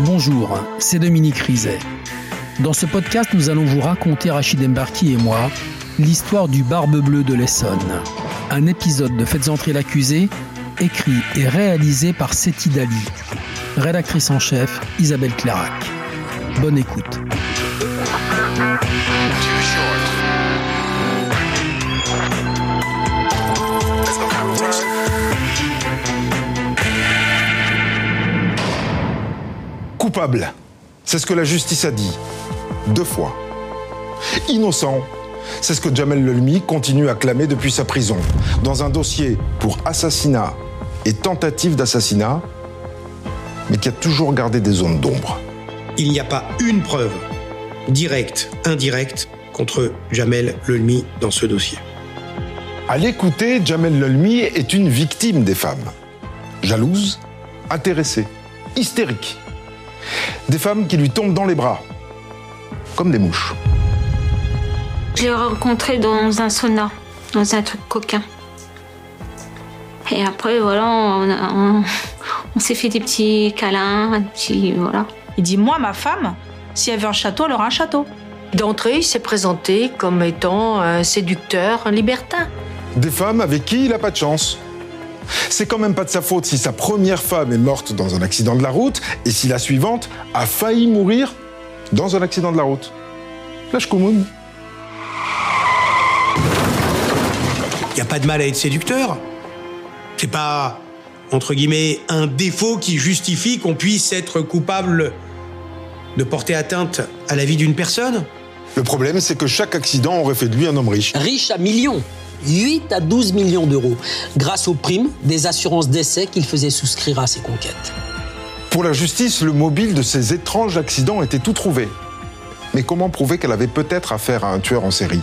Bonjour, c'est Dominique Rizet. Dans ce podcast, nous allons vous raconter, Rachid Embarki et moi, l'histoire du Barbe Bleue de l'Essonne. Un épisode de Faites entrer l'accusé, écrit et réalisé par Seti Dali. Rédactrice en chef, Isabelle Clarac. Bonne écoute. Coupable, c'est ce que la justice a dit. Deux fois. Innocent, c'est ce que Jamel Lelmi continue à clamer depuis sa prison. Dans un dossier pour assassinat et tentative d'assassinat, mais qui a toujours gardé des zones d'ombre. Il n'y a pas une preuve, directe, indirecte, contre Jamel Lelmi dans ce dossier. À l'écouter, Jamel Lelmi est une victime des femmes. Jalouse, intéressée, hystérique. Des femmes qui lui tombent dans les bras, comme des mouches. Je l'ai rencontré dans un sauna, dans un truc coquin. Et après, voilà, on, on s'est fait des petits câlins, un petit, voilà. Il dit, moi, ma femme, si elle veut un château, elle aura un château. D'entrée, il s'est présenté comme étant un séducteur, un libertin. Des femmes avec qui il n'a pas de chance. C'est quand même pas de sa faute si sa première femme est morte dans un accident de la route et si la suivante a failli mourir dans un accident de la route. Lâche commune. Il n'y a pas de mal à être séducteur. C'est pas, entre guillemets, un défaut qui justifie qu'on puisse être coupable de porter atteinte à la vie d'une personne? Le problème, c'est que chaque accident aurait fait de lui un homme riche. Riche à millions 8 à 12 millions d'euros, grâce aux primes des assurances d'essai qu'il faisait souscrire à ses conquêtes. Pour la justice, le mobile de ces étranges accidents était tout trouvé. Mais comment prouver qu'elle avait peut-être affaire à un tueur en série?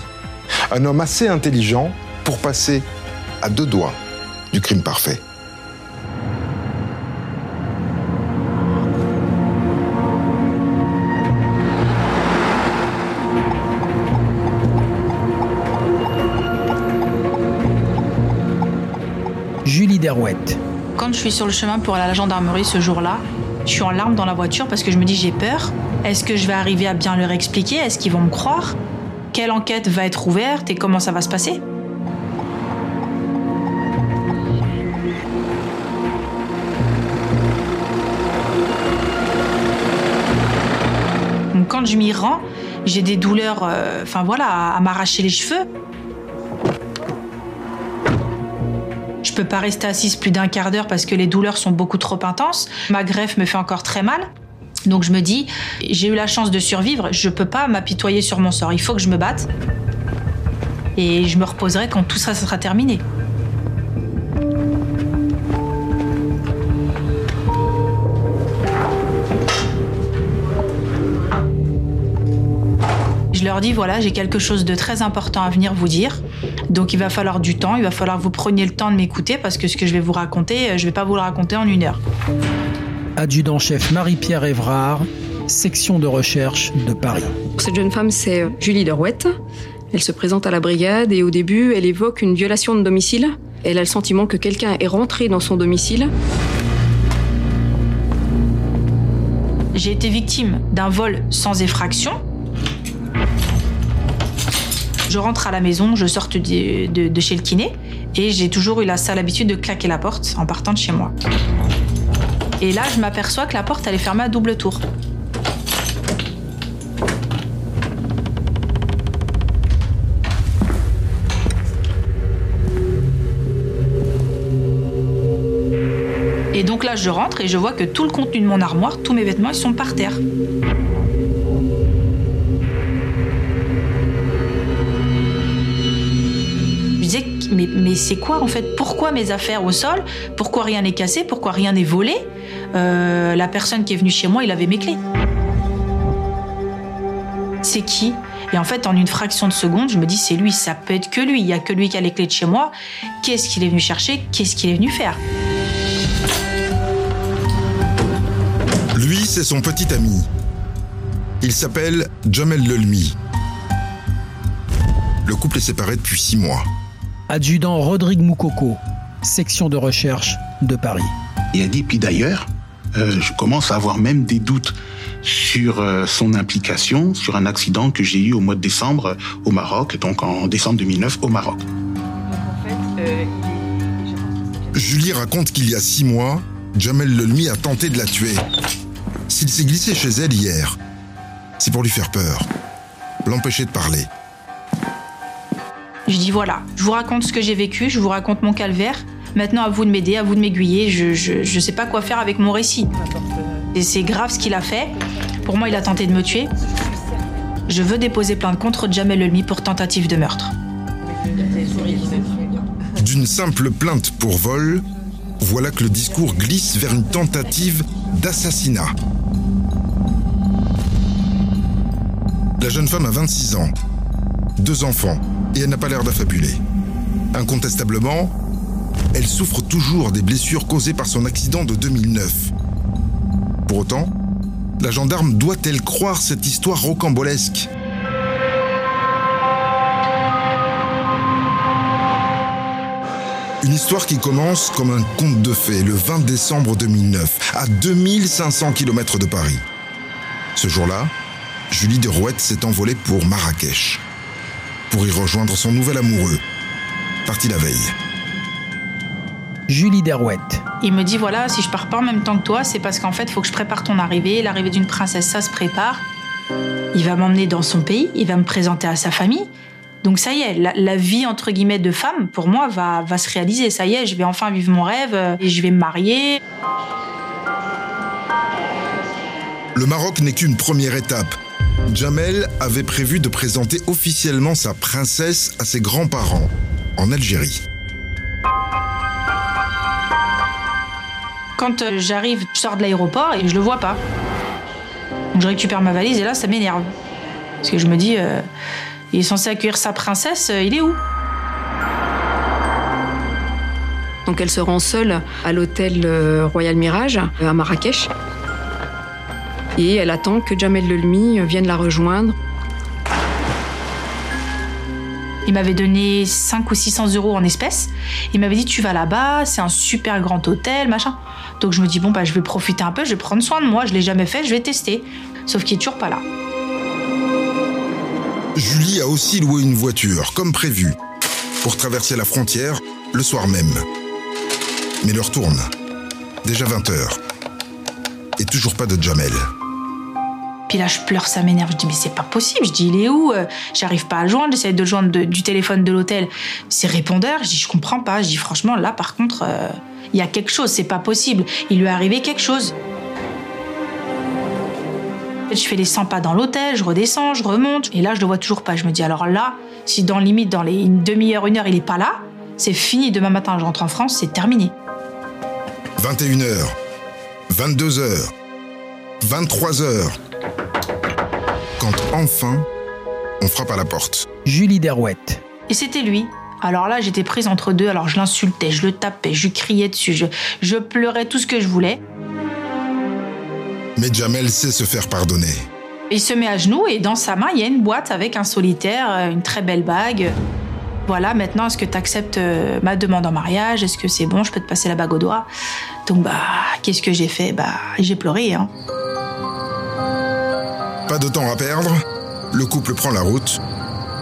Un homme assez intelligent pour passer à deux doigts du crime parfait. Quand je suis sur le chemin pour aller à la gendarmerie ce jour-là, je suis en larmes dans la voiture parce que je me dis j'ai peur. Est-ce que je vais arriver à bien leur expliquer? Est-ce qu'ils vont me croire? Quelle enquête va être ouverte et comment ça va se passer? Quand je m'y rends, j'ai des douleurs, euh, enfin voilà, à m'arracher les cheveux. Peux pas rester assise plus d'un quart d'heure parce que les douleurs sont beaucoup trop intenses. Ma greffe me fait encore très mal. Donc je me dis, j'ai eu la chance de survivre, je peux pas m'apitoyer sur mon sort. Il faut que je me batte. Et je me reposerai quand tout ça sera terminé. Je leur dis voilà, j'ai quelque chose de très important à venir vous dire. Donc il va falloir du temps, il va falloir que vous preniez le temps de m'écouter parce que ce que je vais vous raconter, euh, je vais pas vous le raconter en une heure. Adjudant-chef Marie-Pierre Évrard, section de recherche de Paris. Cette jeune femme, c'est Julie Derouette. Elle se présente à la brigade et au début, elle évoque une violation de domicile. Elle a le sentiment que quelqu'un est rentré dans son domicile. J'ai été victime d'un vol sans effraction. Je rentre à la maison, je sors de, chez le kiné et j'ai toujours eu la sale habitude de claquer la porte en partant de chez moi. Et là, je m'aperçois que la porte, elle est fermée à double tour. Et donc là, je rentre et je vois que tout le contenu de mon armoire, tous mes vêtements, ils sont par terre. Mais, c'est quoi en fait? Pourquoi mes affaires au sol? Pourquoi rien n'est cassé? Pourquoi rien n'est volé? Euh, La personne qui est venue chez moi, il avait mes clés. C'est qui? Et en fait, en une fraction de seconde, je me dis, c'est lui, ça peut être que lui. Il y a que lui qui a les clés de chez moi. Qu'est-ce qu'il est venu chercher? Qu'est-ce qu'il est venu faire? Lui, c'est son petit ami. Il s'appelle Jamel Lelmi. Le couple est séparé depuis six mois. Adjudant Rodrigue Moukoko, section de recherche de Paris. Il a dit, puis d'ailleurs, euh, je commence à avoir même des doutes sur euh, son implication sur un accident que j'ai eu au mois de décembre au Maroc, donc en décembre 2009 au Maroc. Julie raconte qu'il y a six mois, Jamel Lelmi a tenté de la tuer. S'il s'est glissé chez elle hier, c'est pour lui faire peur, l'empêcher de parler. Je dis voilà, je vous raconte ce que j'ai vécu, je vous raconte mon calvaire. Maintenant, à vous de m'aider, à vous de m'aiguiller. Je, je sais pas quoi faire avec mon récit. Et c'est grave ce qu'il a fait. Pour moi, il a tenté de me tuer. Je veux déposer plainte contre Jamel Lelmi pour tentative de meurtre. D'une simple plainte pour vol, voilà que le discours glisse vers une tentative d'assassinat. La jeune femme a 26 ans, deux enfants, et elle n'a pas l'air d'affabuler. Incontestablement, elle souffre toujours des blessures causées par son accident de 2009. Pour autant, la gendarme doit-elle croire cette histoire rocambolesque? Une histoire qui commence comme un conte de fées le 20 décembre 2009, à 2500 km de Paris. Ce jour-là, Julie Derouette s'est envolée pour Marrakech, pour y rejoindre son nouvel amoureux, parti la veille. Julie Derouette. Il me dit voilà, si je pars pas en même temps que toi, c'est parce qu'en fait, il faut que je prépare ton arrivée. L'arrivée d'une princesse, ça se prépare. Il va m'emmener dans son pays, il va me présenter à sa famille. Donc ça y est, la, la vie entre guillemets de femme, pour moi, va, va se réaliser. Ça y est, je vais enfin vivre mon rêve euh, et je vais me marier. Le Maroc n'est qu'une première étape. Jamel avait prévu de présenter officiellement sa princesse à ses grands-parents en Algérie. Quand euh, j'arrive, je sors de l'aéroport et je le vois pas. Donc je récupère ma valise et là, ça m'énerve. Parce que je me dis, euh, il est censé accueillir sa princesse, euh, il est où? Donc elle se rend seule à l'hôtel Royal Mirage à Marrakech. Et elle attend que Jamel Lelmi vienne la rejoindre. Il m'avait donné 5 ou 600 euros en espèces. Il m'avait dit, tu vas là-bas, c'est un super grand hôtel, machin. Donc je me dis, bon, bah, je vais profiter un peu, je vais prendre soin de moi, je l'ai jamais fait, je vais tester. Sauf qu'il est toujours pas là. Julie a aussi loué une voiture, comme prévu, pour traverser la frontière le soir même. Mais l'heure tourne. Déjà 20 heures. Et toujours pas de Jamel. Puis là, je pleure, ça m'énerve. Je dis, mais c'est pas possible. Je dis, il est où Euh, J'arrive pas à joindre. J'essaie de le joindre du téléphone de l'hôtel. C'est répondeur. Je dis, je comprends pas. Je dis, franchement, là, par contre, euh, il y a quelque chose. C'est pas possible. Il lui est arrivé quelque chose. Je fais les 100 pas dans l'hôtel, je redescends, je remonte. Et là, je le vois toujours pas. Je me dis, alors là, si dans limite, dans les une demi-heure, une heure, il est pas là, c'est fini. Demain matin, je rentre en France, c'est terminé. 21h, 22h, 23h. Quand enfin, on frappe à la porte. Julie Derouette. Et c'était lui. Alors là, j'étais prise entre deux. Alors je l'insultais, je le tapais, je lui criais dessus, je, je pleurais tout ce que je voulais. Mais Jamel sait se faire pardonner. Il se met à genoux et dans sa main, il y a une boîte avec un solitaire, euh, une très belle bague. Voilà, maintenant, est-ce que tu acceptes ma demande en mariage? Est-ce que c'est bon? Je peux te passer la bague au doigt? Donc, bah, qu'est-ce que j'ai fait? Bah, j'ai pleuré, hein. Pas de temps à perdre. Le couple prend la route,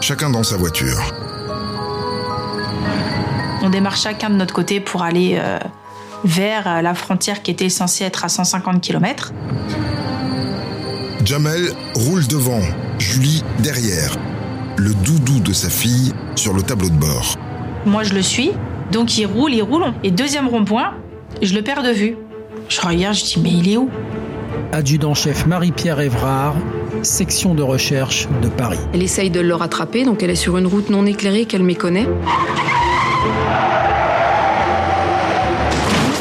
chacun dans sa voiture. On démarre chacun de notre côté pour aller euh, vers euh, la frontière qui était censée être à 150 km. Jamel roule devant, Julie derrière. Le doudou de sa fille sur le tableau de bord. Moi, je le suis. Donc, il roule, il roule. Et deuxième rond-point, je le perds de vue. Je regarde, je dis, mais il est où? Adjudant-chef Marie-Pierre Évrard, section de recherche de Paris. Elle essaye de le rattraper, donc elle est sur une route non éclairée qu'elle méconnaît.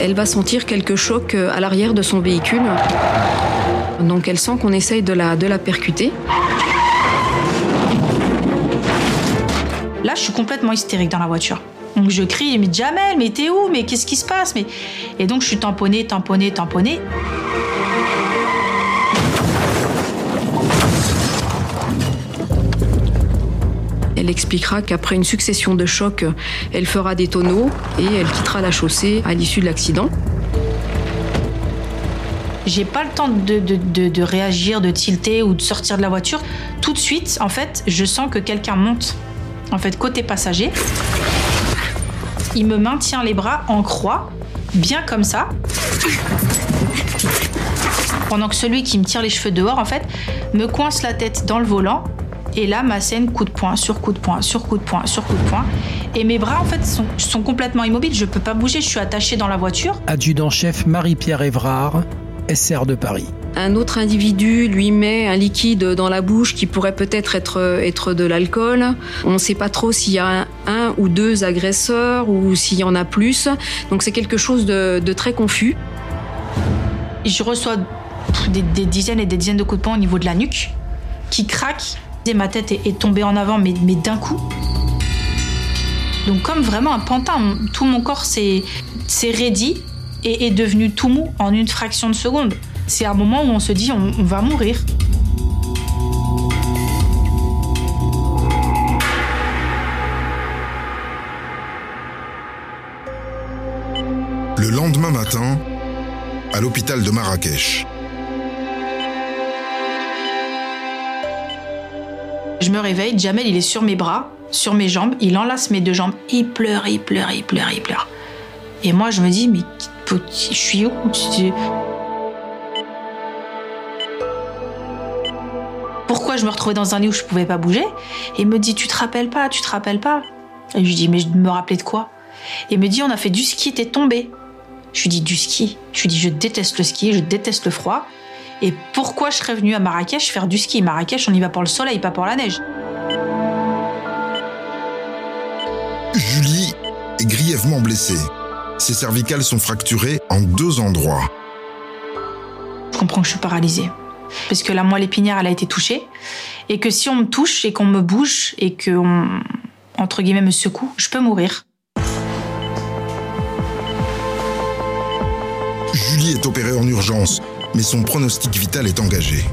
Elle va sentir quelques chocs à l'arrière de son véhicule. Donc elle sent qu'on essaye de la, de la percuter. Là, je suis complètement hystérique dans la voiture. Donc je crie, mais Jamel, mais t'es où? Mais qu'est-ce qui se passe? Mais... Et donc je suis tamponnée, tamponnée, tamponnée. Elle expliquera qu'après une succession de chocs, elle fera des tonneaux et elle quittera la chaussée à l'issue de l'accident. J'ai pas le temps de, réagir, de tilter ou de sortir de la voiture. Tout de suite, en fait, je sens que quelqu'un monte. En fait, côté passager, il me maintient les bras en croix, bien comme ça. Pendant que celui qui me tire les cheveux dehors, en fait, me coince la tête dans le volant. Et là, ma scène, coup de poing, sur coup de poing, sur coup de poing, sur coup de poing. Et mes bras, en fait, sont, sont complètement immobiles. Je peux pas bouger, je suis attachée dans la voiture. Adjudant-chef Marie-Pierre Évrard, SR de Paris. Un autre individu lui met un liquide dans la bouche qui pourrait peut-être être, être de l'alcool. On ne sait pas trop s'il y a un, un, ou deux agresseurs ou s'il y en a plus. Donc c'est quelque chose de, de, très confus. Je reçois des, des, dizaines et des dizaines de coups de poing au niveau de la nuque qui craquent. Ma tête est, tombée en avant, mais, d'un coup. Donc comme vraiment un pantin, tout mon corps s'est raidi et est devenu tout mou en une fraction de seconde. C'est un moment où on se dit on va mourir. Le lendemain matin, à l'hôpital de Marrakech. Je me réveille, Jamel il est sur mes bras, sur mes jambes, il enlace mes deux jambes, il pleure, il pleure, il pleure, il pleure. Et moi je me dis mais je suis où? Pourquoi je me retrouvais dans un lit où je pouvais pas bouger? Et il me dit tu te rappelles pas, tu te rappelles pas? Et je lui dis mais je me rappelais de quoi? Et il me dit on a fait du ski, t'es tombé. Je lui dis du ski? Je lui dis je déteste le ski, je déteste le froid. Et pourquoi je serais venue à Marrakech faire du ski? Marrakech, on y va pour le soleil, pas pour la neige. Julie est grièvement blessée. Ses cervicales sont fracturées en deux endroits. Je comprends que je suis paralysée. Parce que la moelle épinière, elle a été touchée. Et que si on me touche et qu'on me bouge et qu'on, entre guillemets, me secoue, je peux mourir. Julie est opérée en urgence, mais son pronostic vital est engagé.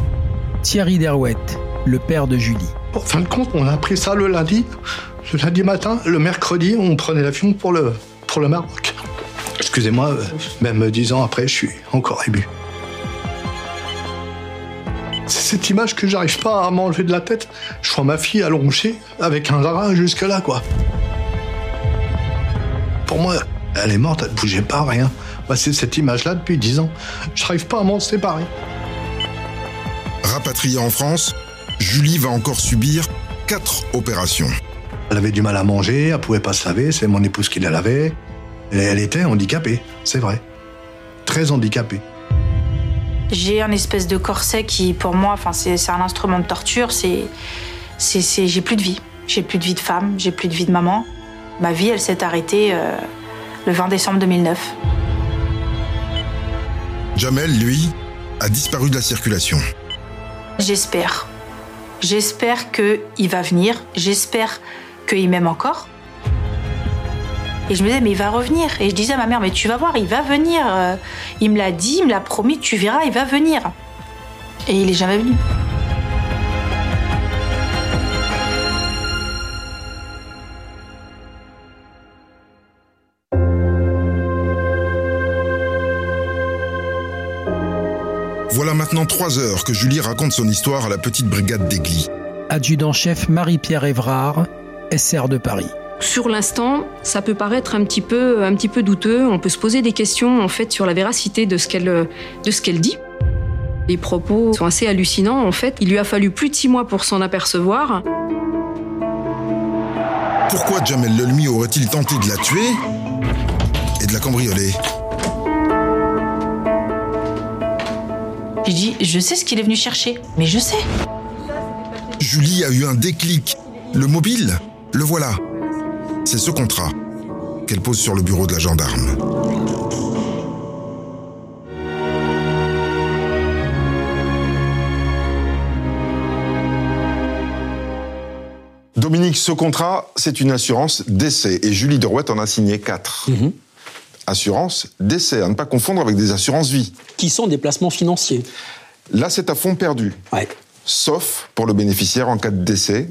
Thierry Derouette, le père de Julie. En fin de compte, on a appris ça le lundi. Le lundi matin, le mercredi, on prenait l'avion pour le, pour le Maroc. Excusez-moi, même dix ans après, je suis encore ému. C'est cette image que j'arrive pas à m'enlever de la tête. Je vois ma fille allongée avec un drap jusque là, quoi. Pour moi, elle est morte, elle ne bougeait pas, rien. Bah, c'est cette image-là depuis dix ans. Je n'arrive pas à m'en séparer. Rapatriée en France, Julie va encore subir quatre opérations. Elle avait du mal à manger, elle pouvait pas se laver, c'est mon épouse qui la lavait. Et elle était handicapée, c'est vrai. Très handicapée. J'ai un espèce de corset qui, pour moi, enfin, c'est un instrument de torture. C'est, c'est, j'ai plus de vie. J'ai plus de vie de femme, j'ai plus de vie de maman. Ma vie, elle s'est arrêtée euh, le 20 décembre 2009. Jamel, lui, a disparu de la circulation. J'espère. J'espère qu'il va venir. J'espère qu'il m'aime encore. Et je me disais, mais il va revenir. Et je disais à ma mère, mais tu vas voir, il va venir. Il me l'a dit, il me l'a promis, tu verras, il va venir. Et il est jamais venu. Maintenant trois heures que Julie raconte son histoire à la petite brigade d'Aigli. Adjudant-chef Marie-Pierre Évrard, SR de Paris. Sur l'instant, ça peut paraître un petit peu, un petit peu douteux. On peut se poser des questions en fait sur la véracité de ce qu'elle, de ce qu'elle dit. Les propos sont assez hallucinants. En fait, il lui a fallu plus de six mois pour s'en apercevoir. Pourquoi Jamel Lelmi aurait-il tenté de la tuer et de la cambrioler? J'ai dit, je sais ce qu'il est venu chercher, mais je sais. Julie a eu un déclic. Le mobile, le voilà. C'est ce contrat qu'elle pose sur le bureau de la gendarme. Dominique, ce contrat, c'est une assurance d'essai et Julie Derouette en a signé quatre. Mmh. Assurance d'essai, à ne pas confondre avec des assurances vie. Qui sont des placements financiers. Là, c'est à fond perdu. Ouais. Sauf pour le bénéficiaire en cas de décès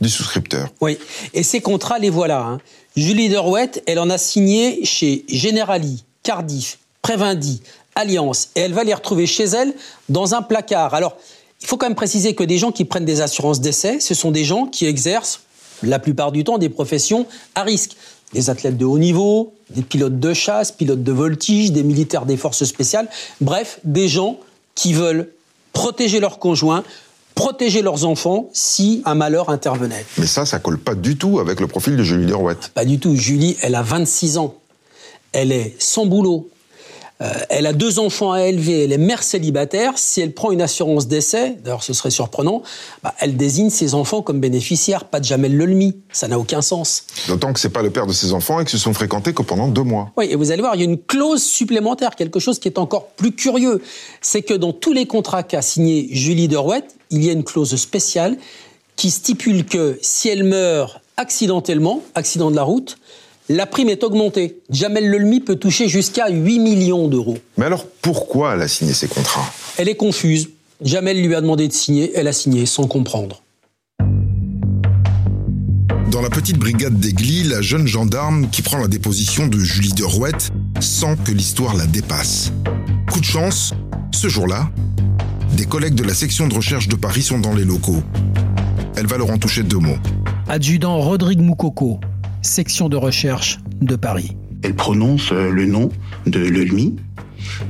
du souscripteur. Oui, et ces contrats, les voilà. hein. Julie Derouette, elle en a signé chez Generali, Cardiff, Prévindi, Alliance, et elle va les retrouver chez elle dans un placard. Alors, il faut quand même préciser que des gens qui prennent des assurances d'essai, ce sont des gens qui exercent la plupart du temps des professions à risque. Des athlètes de haut niveau, des pilotes de chasse, pilotes de voltige, des militaires des forces spéciales, bref, des gens qui veulent protéger leurs conjoints, protéger leurs enfants si un malheur intervenait. Mais ça, ça colle pas du tout avec le profil de Julie Derouette. Pas du tout. Julie, elle a 26 ans. Elle est sans boulot. Euh, elle a deux enfants à élever. Elle est mère célibataire. Si elle prend une assurance d'essai, d'ailleurs ce serait surprenant, bah, elle désigne ses enfants comme bénéficiaires, pas de Jamel Lelmi. Ça n'a aucun sens. D'autant que c'est pas le père de ses enfants et qu'ils se sont fréquentés que pendant deux mois. Oui, et vous allez voir, il y a une clause supplémentaire, quelque chose qui est encore plus curieux. C'est que dans tous les contrats qu'a signé Julie Derouette, il y a une clause spéciale qui stipule que si elle meurt accidentellement, accident de la route, la prime est augmentée. Jamel Lelmi peut toucher jusqu'à 8 millions d'euros. Mais alors pourquoi elle a signé ces contrats? Elle est confuse. Jamel lui a demandé de signer, elle a signé sans comprendre. Dans la petite brigade d'Aigli, la jeune gendarme qui prend la déposition de Julie Derouette sent que l'histoire la dépasse. Coup de chance, ce jour-là, des collègues de la section de recherche de Paris sont dans les locaux. Elle va leur en toucher deux mots. Adjudant Rodrigue Moukoko, section de recherche de Paris. Elle prononce euh, le nom de Lelmi.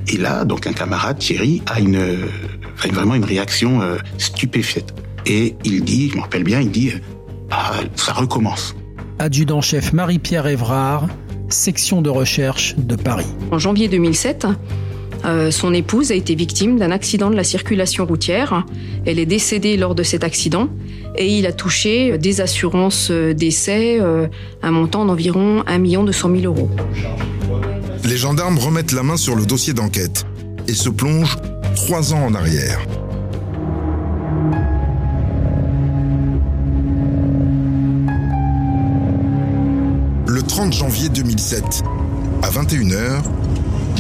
Et là, donc un camarade, Thierry, a une, euh, a vraiment une réaction euh, stupéfaite. Et il dit, je me rappelle bien, il dit, euh, ah, ça recommence. Adjudant-chef Marie-Pierre Évrard, section de recherche de Paris. En janvier 2007, euh, son épouse a été victime d'un accident de la circulation routière. Elle est décédée lors de cet accident et il a touché des assurances euh, décès, euh, un montant d'environ 1 200 000 euros. Les gendarmes remettent la main sur le dossier d'enquête et se plongent trois ans en arrière. Le 30 janvier 2007, à 21h,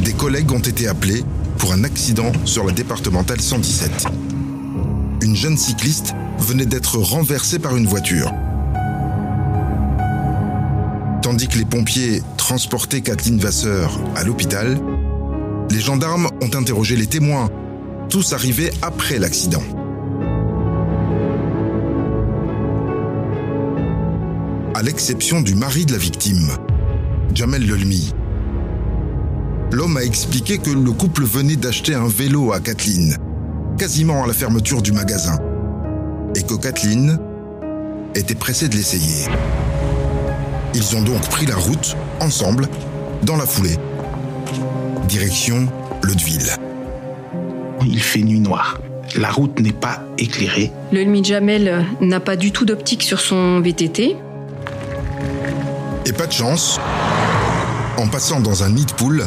des collègues ont été appelés pour un accident sur la départementale 117. Une jeune cycliste venait d'être renversée par une voiture. Tandis que les pompiers transportaient Kathleen Vasseur à l'hôpital, les gendarmes ont interrogé les témoins, tous arrivés après l'accident. À l'exception du mari de la victime, Jamel Lelmi. L'homme a expliqué que le couple venait d'acheter un vélo à Kathleen, quasiment à la fermeture du magasin, et que Kathleen était pressée de l'essayer. Ils ont donc pris la route, ensemble, dans la foulée. Direction Leudeville. Il fait nuit noire. La route n'est pas éclairée. Le Lmi Jamel n'a pas du tout d'optique sur son VTT. Et pas de chance, en passant dans un nid de poule,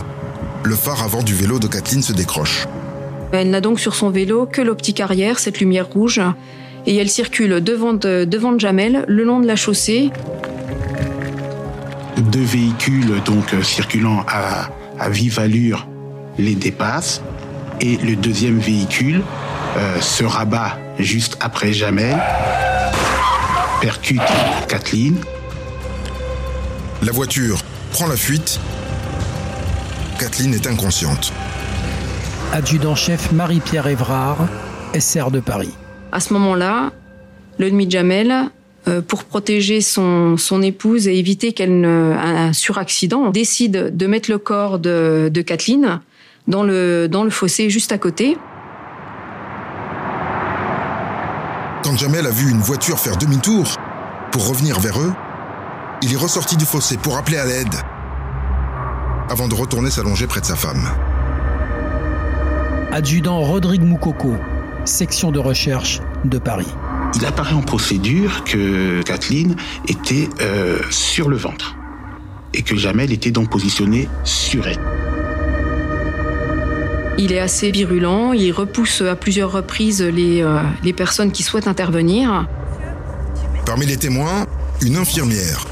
le phare avant du vélo de Kathleen se décroche. Elle n'a donc sur son vélo que l'optique arrière, cette lumière rouge, et elle circule devant de, devant de Jamel, le long de la chaussée. Deux véhicules donc euh, circulant à, à vive allure les dépassent et le deuxième véhicule euh, se rabat juste après Jamel, percute Kathleen La voiture prend la fuite. Kathleen est inconsciente. Adjudant-chef Marie-Pierre Évrard, SR de Paris. À ce moment-là, le demi Jamel, euh, pour protéger son, son épouse et éviter qu'elle ne un suraccident, décide de mettre le corps de, de Kathleen dans le, dans le fossé juste à côté. Quand Jamel a vu une voiture faire demi-tour pour revenir vers eux, il est ressorti du fossé pour appeler à l'aide avant de retourner s'allonger près de sa femme. Adjudant Rodrigue Moukoko, section de recherche de Paris. Il apparaît en procédure que Kathleen était euh, sur le ventre et que Jamel était donc positionné sur elle. Il est assez virulent, il repousse à plusieurs reprises les, euh, les personnes qui souhaitent intervenir. Parmi les témoins, une infirmière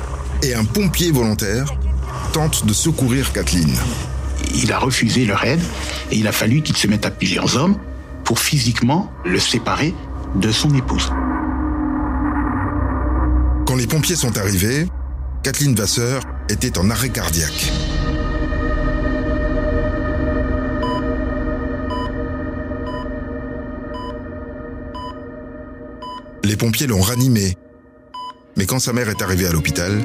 et un pompier volontaire de secourir Kathleen. Il a refusé leur aide et il a fallu qu'il se mette à plusieurs hommes pour physiquement le séparer de son épouse. Quand les pompiers sont arrivés, Kathleen Vasseur était en arrêt cardiaque. Les pompiers l'ont ranimée. Mais quand sa mère est arrivée à l'hôpital,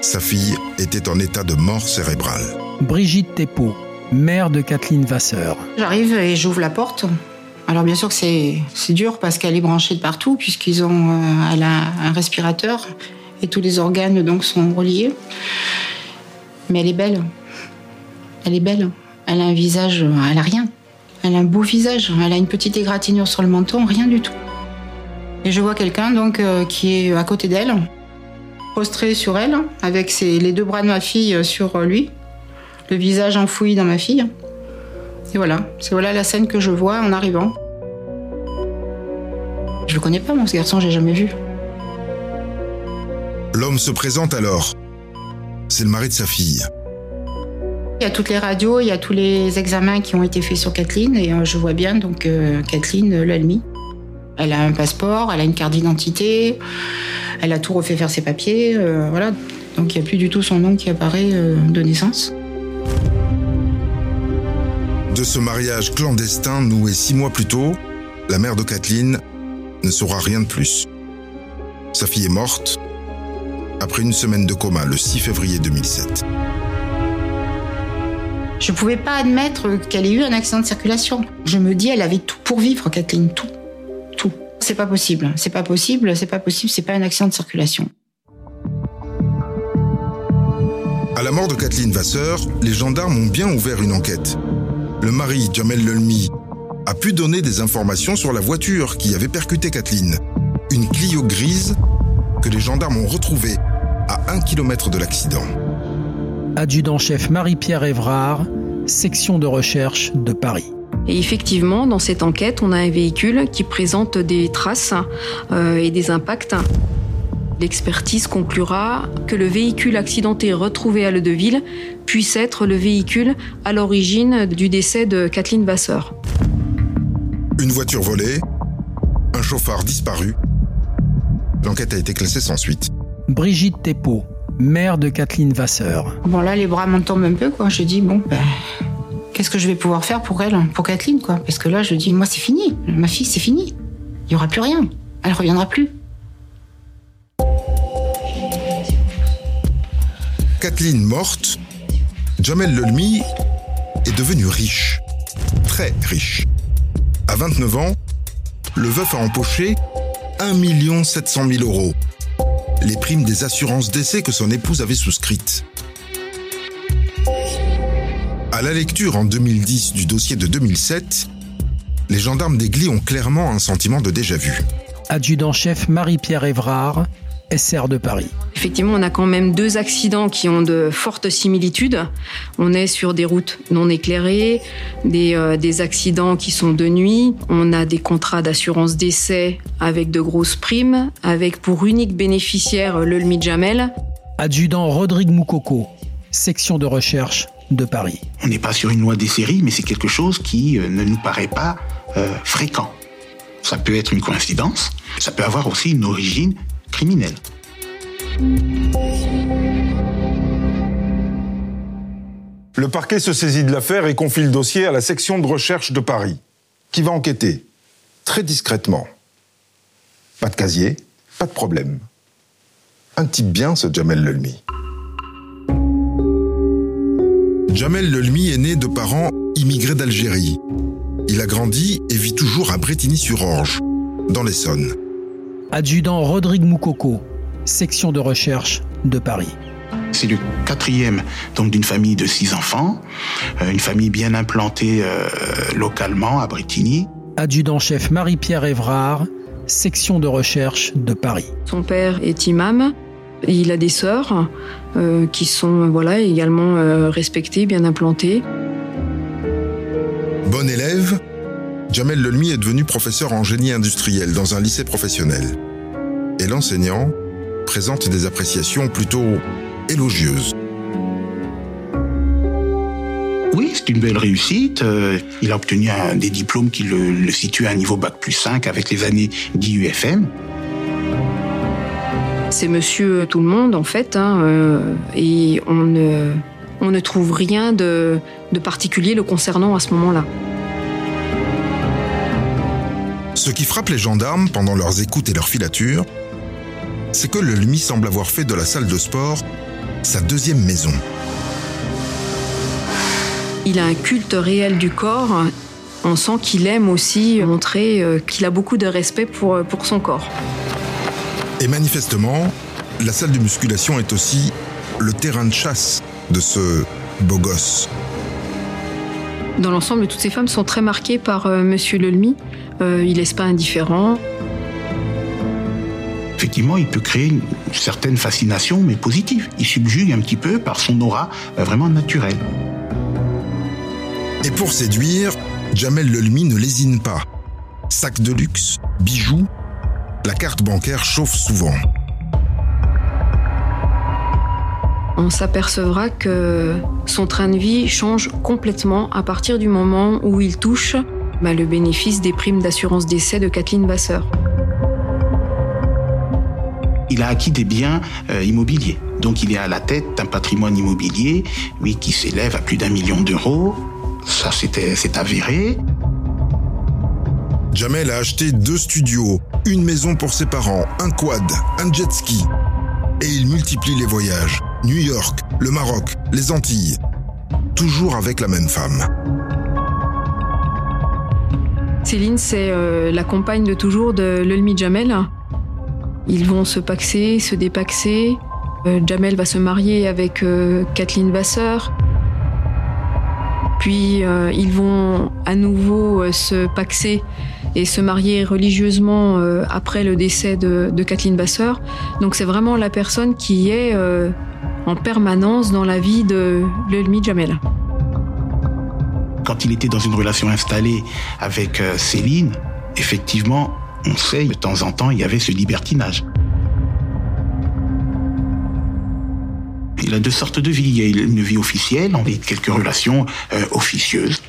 sa fille était en état de mort cérébrale. Brigitte Thépeau, mère de Kathleen Vasseur. J'arrive et j'ouvre la porte. Alors bien sûr que c'est c'est dur parce qu'elle est branchée de partout puisqu'ils ont euh, elle a un respirateur et tous les organes donc sont reliés. Mais elle est belle. Elle est belle. Elle a un visage, elle a rien. Elle a un beau visage. Elle a une petite égratignure sur le menton, rien du tout. Et je vois quelqu'un donc euh, qui est à côté d'elle, prostré sur elle, avec ses- les deux bras de ma fille sur lui, le visage enfoui dans ma fille. Et voilà, c'est voilà la scène que je vois en arrivant. Je le connais pas, moi, ce garçon, j'ai jamais vu. L'homme se présente alors. C'est le mari de sa fille. Il y a toutes les radios, il y a tous les examens qui ont été faits sur Kathleen, et euh, je vois bien donc euh, Kathleen euh, Lalmy. Elle a un passeport, elle a une carte d'identité, elle a tout refait faire ses papiers, euh, voilà. Donc il n'y a plus du tout son nom qui apparaît euh, de naissance. De ce mariage clandestin noué six mois plus tôt, la mère de Kathleen ne saura rien de plus. Sa fille est morte après une semaine de coma le 6 février 2007. Je pouvais pas admettre qu'elle ait eu un accident de circulation. Je me dis, elle avait tout pour vivre, Kathleen, tout. C'est pas possible. C'est pas possible, c'est pas possible, c'est pas un accident de circulation. À la mort de Kathleen Vasseur, les gendarmes ont bien ouvert une enquête. Le mari, Jamel Lelmi, a pu donner des informations sur la voiture qui avait percuté Kathleen. Une Clio grise que les gendarmes ont retrouvée à un kilomètre de l'accident. Adjudant-chef Marie-Pierre Évrard, section de recherche de Paris. Et effectivement, dans cette enquête, on a un véhicule qui présente des traces euh, et des impacts. L'expertise conclura que le véhicule accidenté retrouvé à Ledeville puisse être le véhicule à l'origine du décès de Kathleen Vasseur. Une voiture volée, un chauffard disparu. L'enquête a été classée sans suite. Brigitte Thépeau, mère de Kathleen Vasseur. Bon, là, les bras m'en tombent un peu, quoi. Je dis, bon, ben, qu'est-ce que je vais pouvoir faire pour elle, pour Kathleen, quoi? Parce que là, je dis, moi, c'est fini. Ma fille, c'est fini. Il y aura plus rien. Elle reviendra plus. Kathleen morte, Jamel Lelmi est devenu riche. Très riche. À 29 ans, le veuf a empoché 1 700 000 euros. Les primes des assurances d'essai que son épouse avait souscrites. À la lecture en 2010 du dossier de 2007, les gendarmes d'Aigli ont clairement un sentiment de déjà-vu. Adjudant-chef Marie-Pierre Évrard, SR de Paris. Effectivement, on a quand même deux accidents qui ont de fortes similitudes. On est sur des routes non éclairées, des, euh, des accidents qui sont de nuit. On a des contrats d'assurance d'essai avec de grosses primes, avec pour unique bénéficiaire le LMI Jamel. Adjudant Rodrigue Moukoko, section de recherche de Paris. On n'est pas sur une loi des séries, mais c'est quelque chose qui euh, ne nous paraît pas euh, fréquent. Ça peut être une coïncidence, ça peut avoir aussi une origine criminelle. Le parquet se saisit de l'affaire et confie le dossier à la section de recherche de Paris, qui va enquêter, très discrètement. Pas de casier, pas de problème. Un type bien, ce Jamel Lelmi. Jamel Lelmi est né de parents immigrés d'Algérie. Il a grandi et vit toujours à Bretigny-sur-Orge, dans l'Essonne. Adjudant Rodrigue Moukoko, section de recherche de Paris. C'est le quatrième donc d'une famille de six enfants, euh, une famille bien implantée euh, localement à Bretigny. Adjudant-chef Marie-Pierre Évrard, section de recherche de Paris. Son père est imam. Il a des sœurs euh, qui sont voilà également euh, respectées, bien implantées. Bon élève, Jamel Lelmi est devenu professeur en génie industriel dans un lycée professionnel. Et l'enseignant présente des appréciations plutôt élogieuses. Oui, c'est une belle réussite. Euh, il a obtenu un, des diplômes qui le, le situent à un niveau bac plus 5 avec les années d'IUFM. C'est monsieur tout le monde, en fait, hein, euh, et on ne, on ne trouve rien de, de particulier le concernant à ce moment-là. Ce qui frappe les gendarmes pendant leurs écoutes et leurs filatures, c'est que le LMI semble avoir fait de la salle de sport sa deuxième maison. Il a un culte réel du corps. On sent qu'il aime aussi montrer euh, qu'il a beaucoup de respect pour, pour son corps. Et manifestement, la salle de musculation est aussi le terrain de chasse de ce beau gosse. Dans l'ensemble, toutes ces femmes sont très marquées par euh, Monsieur Lelmy. Euh, il laisse pas indifférent. Effectivement, il peut créer une certaine fascination, mais positive. Il subjugue un petit peu par son aura euh, vraiment naturelle. Et pour séduire, Jamel Lelmi ne lésine pas. Sac de luxe, bijoux, la carte bancaire chauffe souvent. On s'apercevra que son train de vie change complètement à partir du moment où il touche bah, le bénéfice des primes d'assurance décès de Kathleen Vasseur. Il a acquis des biens euh, immobiliers. Donc il est à la tête d'un patrimoine immobilier, oui, qui s'élève à plus d'un million d'euros. Ça, c'était, c'est avéré. Jamel a acheté deux studios, une maison pour ses parents, un quad, un jet ski. Et il multiplie les voyages. New York, le Maroc, les Antilles. Toujours avec la même femme. Céline, c'est euh, la compagne de toujours de Lelmi Jamel. Ils vont se paxer, se dépaxer. Euh, Jamel va se marier avec euh, Kathleen Vasseur. Puis ils vont à nouveau se paxer et se marier religieusement euh, après le décès de, Kathleen Vasseur. Donc c'est vraiment la personne qui est euh, en permanence dans la vie de Lelmi Jamel. Quand il était dans une relation installée avec euh, Céline, effectivement, on sait, de temps en temps, il y avait ce libertinage. Il a deux sortes de vie. Il y a une vie officielle, on a quelques relations officieuses.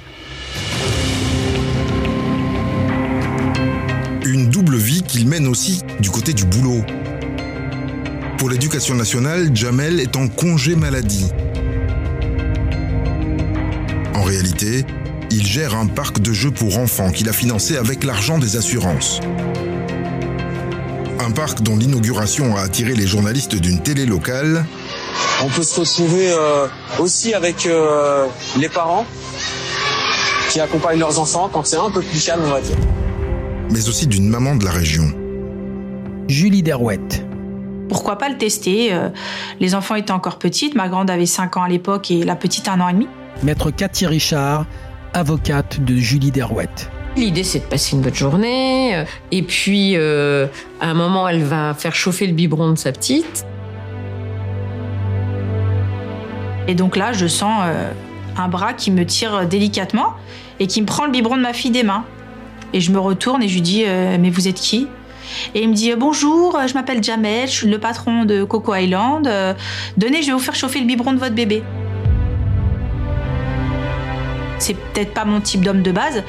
Qu'il mène aussi du côté du boulot. Pour l'éducation nationale, Jamel est en congé maladie. En réalité, il gère un parc de jeux pour enfants qu'il a financé avec l'argent des assurances. Un parc dont l'inauguration a attiré les journalistes d'une télé locale On peut se retrouver euh, aussi avec euh, les parents qui accompagnent leurs enfants quand c'est un peu plus calme, on va dire. Mais aussi d'une maman de la région. Julie Derouette. Pourquoi pas le tester euh, Les enfants étaient encore petites, ma grande avait 5 ans à l'époque et la petite un an et demi. Maître Cathy Richard, avocate de Julie Derouette. L'idée, c'est de passer une bonne journée. euh, Et puis, euh, à un moment, elle va faire chauffer le biberon de sa petite. Et donc là, je sens euh, un bras qui me tire délicatement et qui me prend le biberon de ma fille des mains. Et je me retourne et je lui dis euh, Mais vous êtes qui? Et il me dit Bonjour, je m'appelle Jamel, je suis le patron de Coco Island. Euh, Donnez, je vais vous faire chauffer le biberon de votre bébé. C'est peut-être pas mon type d'homme de base,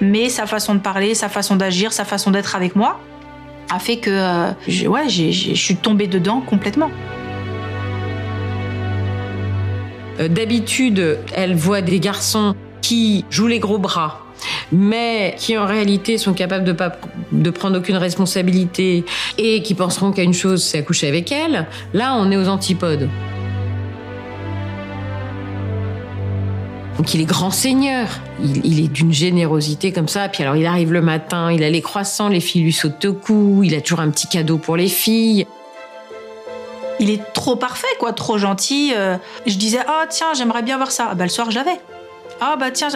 mais sa façon de parler, sa façon d'agir, sa façon d'être avec moi a fait que euh, ouais, je suis tombée dedans complètement. Euh, D'habitude, elle voit des garçons qui jouent les gros bras, mais qui en réalité sont capables de pas de prendre aucune responsabilité et qui penseront qu'à une chose, c'est accoucher avec elle. Là, on est aux antipodes. Donc il est grand seigneur, il, est d'une générosité comme ça. Puis alors il arrive le matin, il a les croissants, les filles lui sautent au cou, il a toujours un petit cadeau pour les filles. Il est trop parfait, quoi, trop gentil. euh, je disais, ah tiens, j'aimerais bien voir ça. Ah, bah, le soir, je l'avais. Ah bah tiens,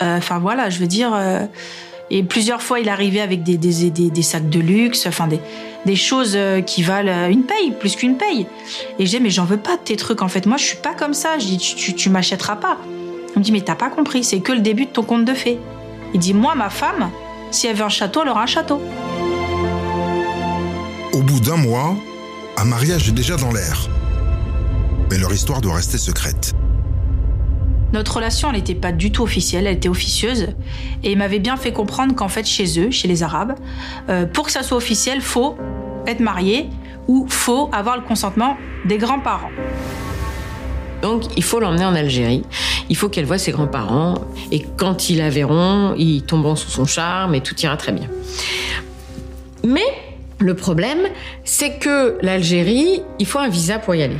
enfin voilà, je veux dire. euh, Et plusieurs fois, il arrivait avec des, des, sacs de luxe, enfin des, choses euh, qui valent euh, une paye, plus qu'une paye. Et disais, mais j'en veux pas de tes trucs, en fait. Moi, je suis pas comme ça. Je dis, tu, tu, tu m'achèteras pas. Il me dit, mais t'as pas compris, c'est que le début de ton conte de fées. Il dit, moi, ma femme, si elle veut un château, elle aura un château. Au bout d'un mois, un mariage est déjà dans l'air. Mais leur histoire doit rester secrète. Notre relation, n'était pas du tout officielle, elle était officieuse. Et m'avait bien fait comprendre qu'en fait, chez eux, chez les Arabes, euh, pour que ça soit officiel, faut être marié où faut avoir le consentement des grands-parents. Donc il faut l'emmener en Algérie. Il faut qu'elle voie ses grands-parents. Et quand ils la verront, ils tomberont sous son charme et tout ira très bien. Mais le problème, c'est que l'Algérie, il faut un visa pour y aller.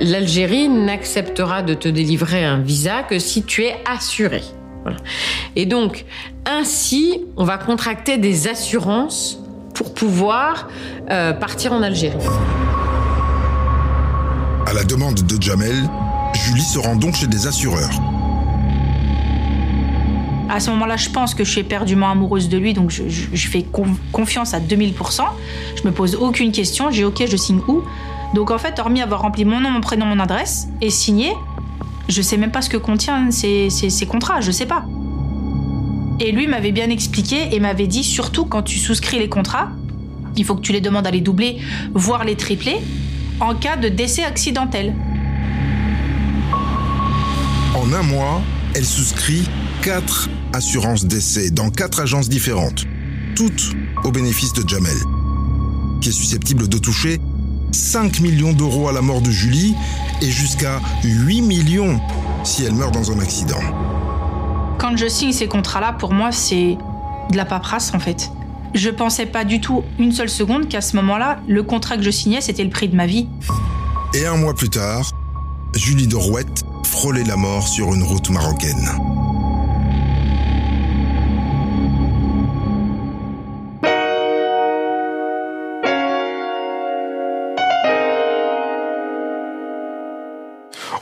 L'Algérie n'acceptera de te délivrer un visa que si tu es assuré. Voilà. Et donc, ainsi, on va contracter des assurances pour pouvoir euh, partir en Algérie. À la demande de Jamel, Julie se rend donc chez des assureurs. À ce moment-là, je pense que je suis éperdument amoureuse de lui, donc je, je- je fais con- confiance à 2000%. Je me pose aucune question, je dis ok, je signe où? Donc en fait, hormis avoir rempli mon nom, mon prénom, mon adresse et signé, je sais même pas ce que contient ces, contrats, je sais pas. Et lui m'avait bien expliqué et m'avait dit surtout quand tu souscris les contrats, il faut que tu les demandes à les doubler, voire les tripler, en cas de décès accidentel. En un mois, elle souscrit quatre assurances d'essai dans quatre agences différentes, toutes au bénéfice de Jamel, qui est susceptible de toucher 5 millions d'euros à la mort de Julie et jusqu'à 8 millions si elle meurt dans un accident. Quand je signe ces contrats-là, pour moi, c'est de la paperasse en fait. Je pensais pas du tout une seule seconde qu'à ce moment-là, le contrat que je signais, c'était le prix de ma vie. Et un mois plus tard, Julie de Rouette frôlait la mort sur une route marocaine.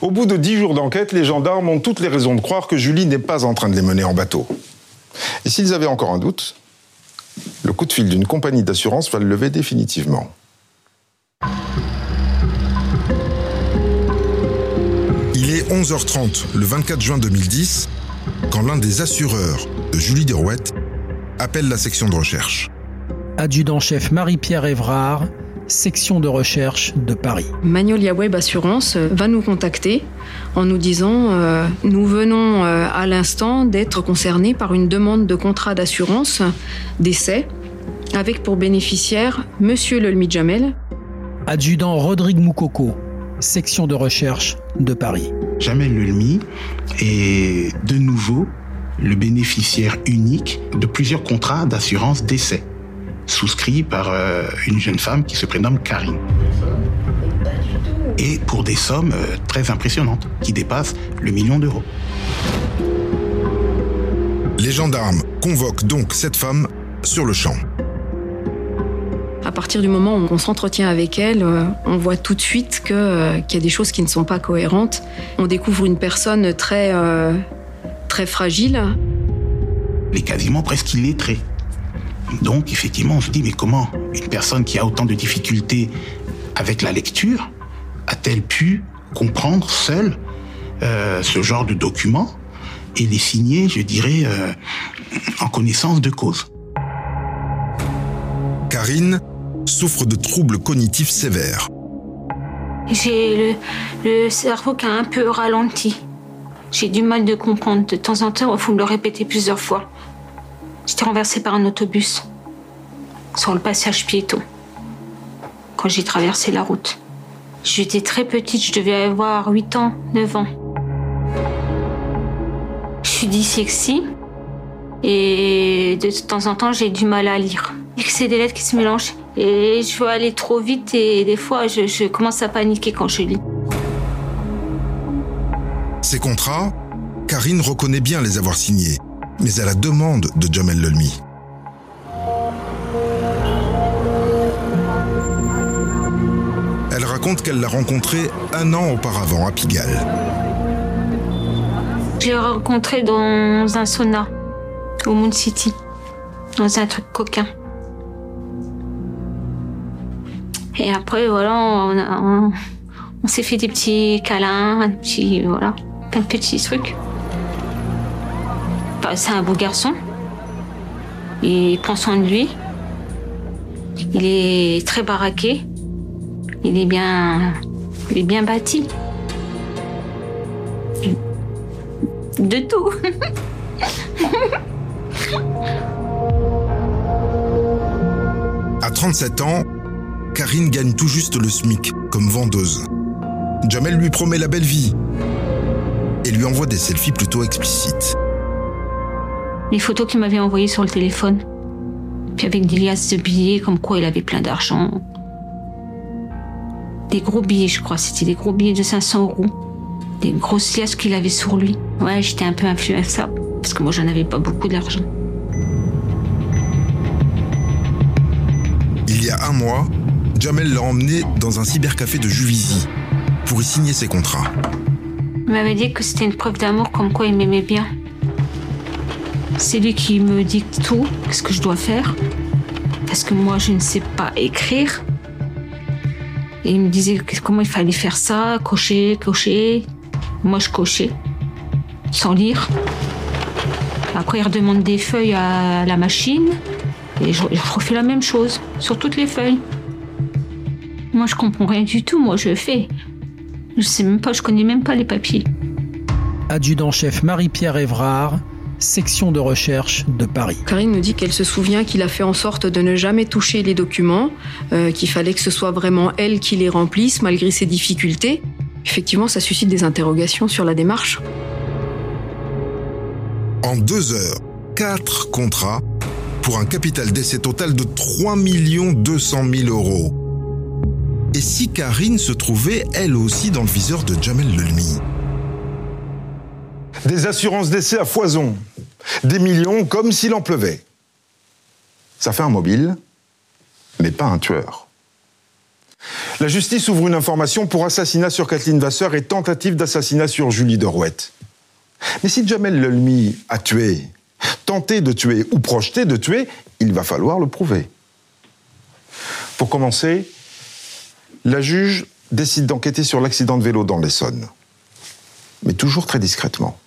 Au bout de dix jours d'enquête, les gendarmes ont toutes les raisons de croire que Julie n'est pas en train de les mener en bateau. Et s'ils avaient encore un doute, le coup de fil d'une compagnie d'assurance va le lever définitivement. Il est 11h30 le 24 juin 2010 quand l'un des assureurs de Julie Derouette appelle la section de recherche. Adjudant-chef Marie-Pierre Évrard, section de recherche de Paris. Magnolia Web Assurance euh, va nous contacter en nous disant euh, Nous venons euh, à l'instant d'être concernés par une demande de contrat d'assurance d'essai avec pour bénéficiaire Monsieur Lelmi Jamel. Adjudant Rodrigue Moukoko, section de recherche de Paris. Jamel Lelmi est de nouveau le bénéficiaire unique de plusieurs contrats d'assurance d'essai, souscrits par euh, une jeune femme qui se prénomme Karine. Et pour des sommes euh, très impressionnantes, qui dépassent le million d'euros. Les gendarmes convoquent donc cette femme sur le champ. À partir du moment où on s'entretient avec elle, euh, on voit tout de suite que, euh, qu'il y a des choses qui ne sont pas cohérentes. On découvre une personne très, euh, très fragile. Elle est quasiment presque illettrée. Donc effectivement, on se dit, mais comment une personne qui a autant de difficultés avec la lecture a-t-elle pu comprendre seule euh, ce genre de documents et les signer, je dirais, euh, en connaissance de cause? Karine souffre de troubles cognitifs sévères. J'ai le, le cerveau qui a un peu ralenti. J'ai du mal de comprendre. De temps en temps, il faut me le répéter plusieurs fois. J'étais renversée par un autobus sur le passage piéton quand j'ai traversé la route. J'étais très petite, je devais avoir 8 ans, 9 ans. Je suis dyslexie et de temps en temps, j'ai du mal à lire. C'est des lettres qui se mélangent. Et je veux aller trop vite et des fois, je commence à paniquer quand je lis. Ces contrats, Karine reconnaît bien les avoir signés, mais à la demande de Jamel Lelmi. Elle raconte qu'elle l'a rencontré un an auparavant à Pigalle. Je l'ai rencontré dans un sauna au Moon City, dans un truc coquin. Et après, voilà, on s'est fait des petits câlins, un petit, voilà, plein de petits trucs. C'est un beau garçon. Il prend soin de lui. Il est très baraqué. Il est bien, il est bien bâti. De tout. À 37 ans, Karine gagne tout juste le SMIC comme vendeuse. Jamel lui promet la belle vie et lui envoie des selfies plutôt explicites. Les photos qu'il m'avait envoyées sur le téléphone. Puis avec des liasses de billets, comme quoi il avait plein d'argent. Des gros billets, je crois. C'était des gros billets de 500 euros. Des grosses liasses qu'il avait sur lui. Ouais, j'étais un peu influençable. Parce que moi, j'en avais pas beaucoup d'argent. Il y a un mois, Jamel l'a emmené dans un cybercafé de Juvisy pour y signer ses contrats. Il m'avait dit que c'était une preuve d'amour, comme quoi il m'aimait bien. C'est lui qui me dicte tout, ce que je dois faire. Parce que moi, je ne sais pas écrire. Et il me disait comment il fallait faire ça, cocher, cocher. Moi, je cochais, sans lire. Après, il redemande des feuilles à la machine. Et je, je refais la même chose, sur toutes les feuilles. Moi, je comprends rien du tout. Moi, je fais. Je sais même pas, je connais même pas les papiers. Adjudant-chef Marie-Pierre Évrard, section de recherche de Paris. Karine me dit qu'elle se souvient qu'il a fait en sorte de ne jamais toucher les documents, euh, qu'il fallait que ce soit vraiment elle qui les remplisse malgré ses difficultés. Effectivement, ça suscite des interrogations sur la démarche. En deux heures, quatre contrats pour un capital d'essai total de 3 200 000 euros. Et si Karine se trouvait elle aussi dans le viseur de Jamel Lelmi Des assurances d'essai à foison, des millions comme s'il en pleuvait. Ça fait un mobile, mais pas un tueur. La justice ouvre une information pour assassinat sur Kathleen Vasseur et tentative d'assassinat sur Julie Derouette. Mais si Jamel Lelmi a tué, tenté de tuer ou projeté de tuer, il va falloir le prouver. Pour commencer, la juge décide d'enquêter sur l'accident de vélo dans l'Essonne. Mais toujours très discrètement.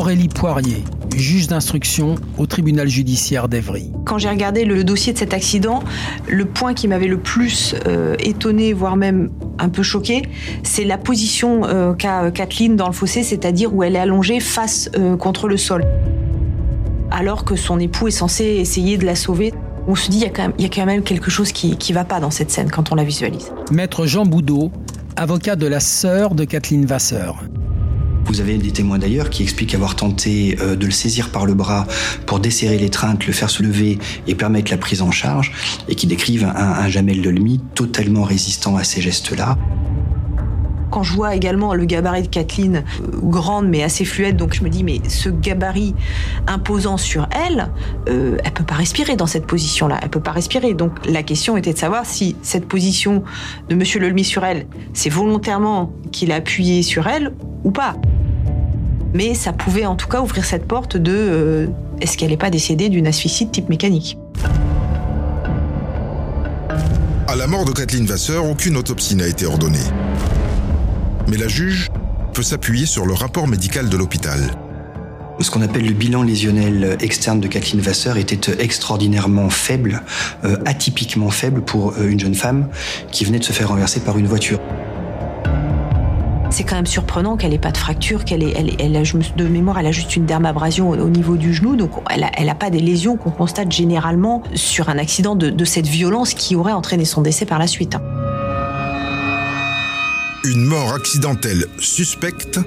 Aurélie Poirier, juge d'instruction au tribunal judiciaire d'Evry. Quand j'ai regardé le dossier de cet accident, le point qui m'avait le plus euh, étonné, voire même un peu choqué, c'est la position euh, qu'a Kathleen dans le fossé, c'est-à-dire où elle est allongée face euh, contre le sol. Alors que son époux est censé essayer de la sauver. On se dit, il y, a quand même- il y a quand même quelque chose qui ne va pas dans cette scène quand on la visualise. Maître Jean Boudot, avocat de la sœur de Kathleen Vasseur. Vous avez des témoins d'ailleurs qui expliquent avoir tenté euh, de le saisir par le bras pour desserrer l'étreinte, le faire se lever et permettre la prise en charge, et qui décrivent un, Jamel Lelmi totalement résistant à ces gestes-là. Quand je vois également le gabarit de Kathleen, euh, grande mais assez fluette, donc je me dis, mais ce gabarit imposant sur elle, euh, elle peut pas respirer dans cette position-là. Elle peut pas respirer. Donc la question était de savoir si cette position de Monsieur Lelmi sur elle, c'est volontairement qu'il a appuyé sur elle ou pas. Mais ça pouvait en tout cas ouvrir cette porte de euh, est-ce qu'elle n'est pas décédée d'une asphyxie de type mécanique? À la mort de Kathleen Vasseur, aucune autopsie n'a été ordonnée. Mais la juge peut s'appuyer sur le rapport médical de l'hôpital. Ce qu'on appelle le bilan lésionnel externe de Kathleen Vasseur était extraordinairement faible, euh, atypiquement faible pour euh, une jeune femme qui venait de se faire renverser par une voiture. C'est quand même surprenant qu'elle ait pas de fracture, qu'elle ait, elle, a, de mémoire, elle a juste une dermabrasion au, au niveau du genou, donc elle a, elle a pas des lésions qu'on constate généralement sur un accident de, de cette violence qui aurait entraîné son décès par la suite. Une mort accidentelle suspecte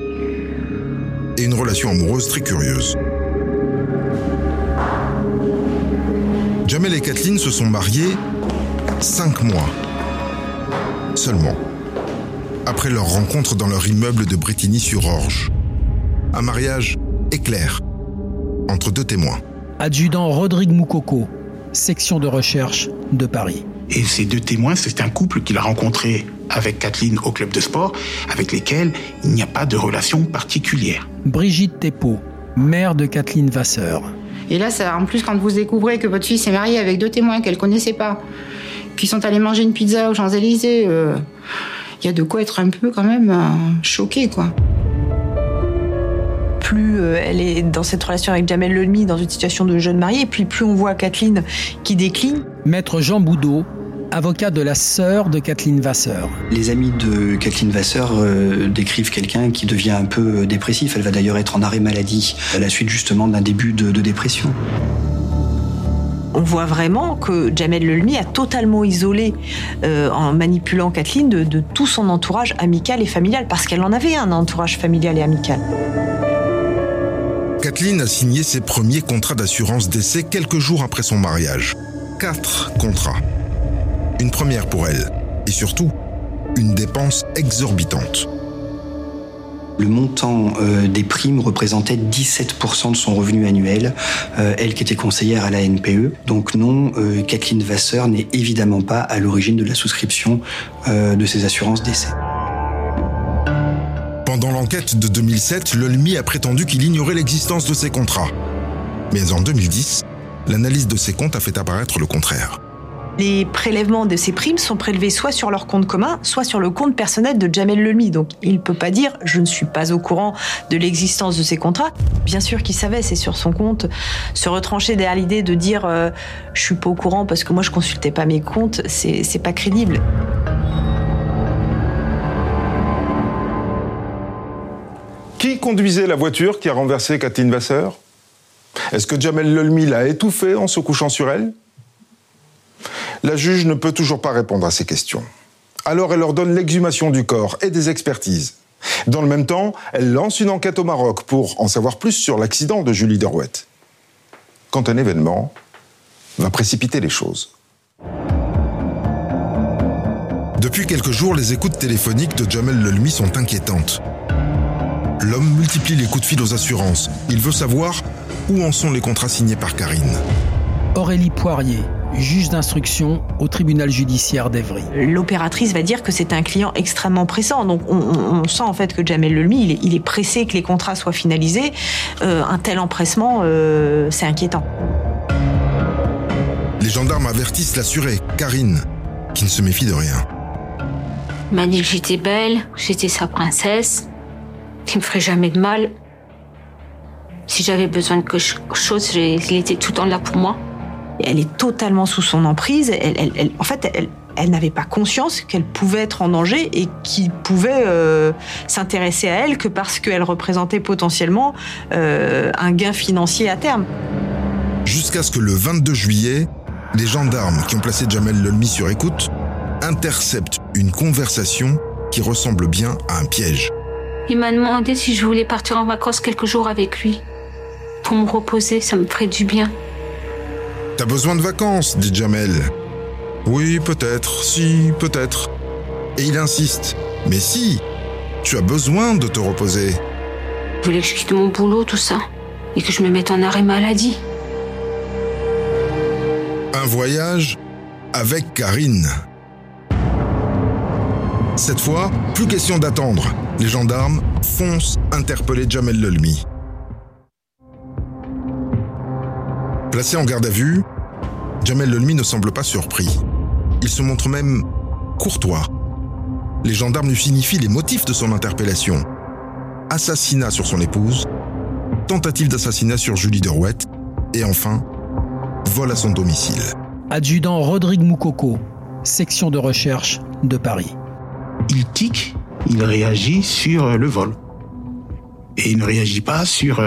et une relation amoureuse très curieuse. Jamel et Kathleen se sont mariés cinq mois seulement après leur rencontre dans leur immeuble de Bretigny-sur-Orge. Un mariage éclair entre deux témoins. Adjudant Rodrigue Moukoko, section de recherche de Paris. Et ces deux témoins, c'est un couple qu'il a rencontré avec Kathleen au club de sport, avec lesquels il n'y a pas de relation particulière. Brigitte Thépeau, mère de Kathleen Vasseur. Et là, ça, en plus, quand vous découvrez que votre fille s'est mariée avec deux témoins qu'elle connaissait pas, qui sont allés manger une pizza aux Champs-Élysées, euh, il y a de quoi être un peu quand même euh, choqué, quoi. Plus euh, elle est dans cette relation avec Jamel Lelmi, dans une situation de jeune mariée, puis plus on voit Kathleen qui décline. Maître Jean Boudot, avocat de la sœur de Kathleen Vasseur. Les amis de Kathleen Vasseur euh, décrivent quelqu'un qui devient un peu dépressif. Elle va d'ailleurs être en arrêt maladie à la suite justement d'un début de, de dépression. On voit vraiment que Jamel Lelmi a totalement isolé, euh, en manipulant Kathleen, de, de tout son entourage amical et familial, parce qu'elle en avait un entourage familial et amical. Kathleen a signé ses premiers contrats d'assurance décès quelques jours après son mariage. Quatre contrats. Une première pour elle. Et surtout, une dépense exorbitante. Le montant euh, des primes représentait 17% de son revenu annuel, euh, elle qui était conseillère à la NPE. Donc non, euh, Kathleen Vasseur n'est évidemment pas à l'origine de la souscription de ces assurances décès. Pendant l'enquête de 2007, l'OLMI a prétendu qu'il ignorait l'existence de ces contrats. Mais en 2010, l'analyse de ses comptes a fait apparaître le contraire. Les prélèvements de ces primes sont prélevés soit sur leur compte commun, soit sur le compte personnel de Jamel Lelmi. Donc il ne peut pas dire je ne suis pas au courant de l'existence de ces contrats. Bien sûr qu'il savait, c'est sur son compte. Se retrancher derrière l'idée de dire euh, je suis pas au courant parce que moi je consultais pas mes comptes, c'est pas crédible. Qui conduisait la voiture qui a renversé Kathleen Vasseur? Est-ce que Jamel Lelmi l'a étouffée en se couchant sur elle? La juge ne peut toujours pas répondre à ces questions. Alors elle ordonne l'exhumation du corps et des expertises. Dans le même temps, elle lance une enquête au Maroc pour en savoir plus sur l'accident de Julie Derouette. Quand un événement va précipiter les choses. Depuis quelques jours, les écoutes téléphoniques de Jamel Lelmi sont inquiétantes. L'homme multiplie les coups de fil aux assurances. Il veut savoir où en sont les contrats signés par Karine. Aurélie Poirier, juge d'instruction au tribunal judiciaire d'Evry. L'opératrice va dire que c'est un client extrêmement pressant. Donc on, on- on sent en fait que Jamel Lelmi, il est, il est pressé que les contrats soient finalisés. Euh, un tel empressement, euh, c'est inquiétant. Les gendarmes avertissent l'assurée, Karine, qui ne se méfie de rien. Il m'a dit que j'étais belle, j'étais sa princesse, qu'il me ferait jamais de mal. Si j'avais besoin de quelque chose, il était tout le temps là pour moi. Elle est totalement sous son emprise. Elle, elle- elle- en fait, elle, elle n'avait pas conscience qu'elle pouvait être en danger et qu'il pouvait euh, s'intéresser à elle que parce qu'elle représentait potentiellement euh, un gain financier à terme. Jusqu'à ce que le 22 juillet, les gendarmes qui ont placé Jamel Lelmi sur écoute interceptent une conversation qui ressemble bien à un piège. Il m'a demandé si je voulais partir en vacances quelques jours avec lui. Pour me reposer, ça me ferait du bien. T'as besoin de vacances, dit Jamel. Oui, peut-être, si, peut-être. Et il insiste. Mais si, tu as besoin de te reposer. Il voulait que je quitte mon boulot, tout ça? Et que je me mette en arrêt maladie? Un voyage avec Karine. Cette fois, plus question d'attendre. Les gendarmes foncent interpeller Jamel Lelmi. Placé en garde à vue, Jamel Lelmi ne semble pas surpris. Il se montre même courtois. Les gendarmes lui signifient les motifs de son interpellation. Assassinat sur son épouse, tentative d'assassinat sur Julie Derouette, et enfin, vol à son domicile. Adjudant Rodrigue Moukoko, section de recherche de Paris. il tique, il réagit sur euh, le vol. Et il ne réagit pas sur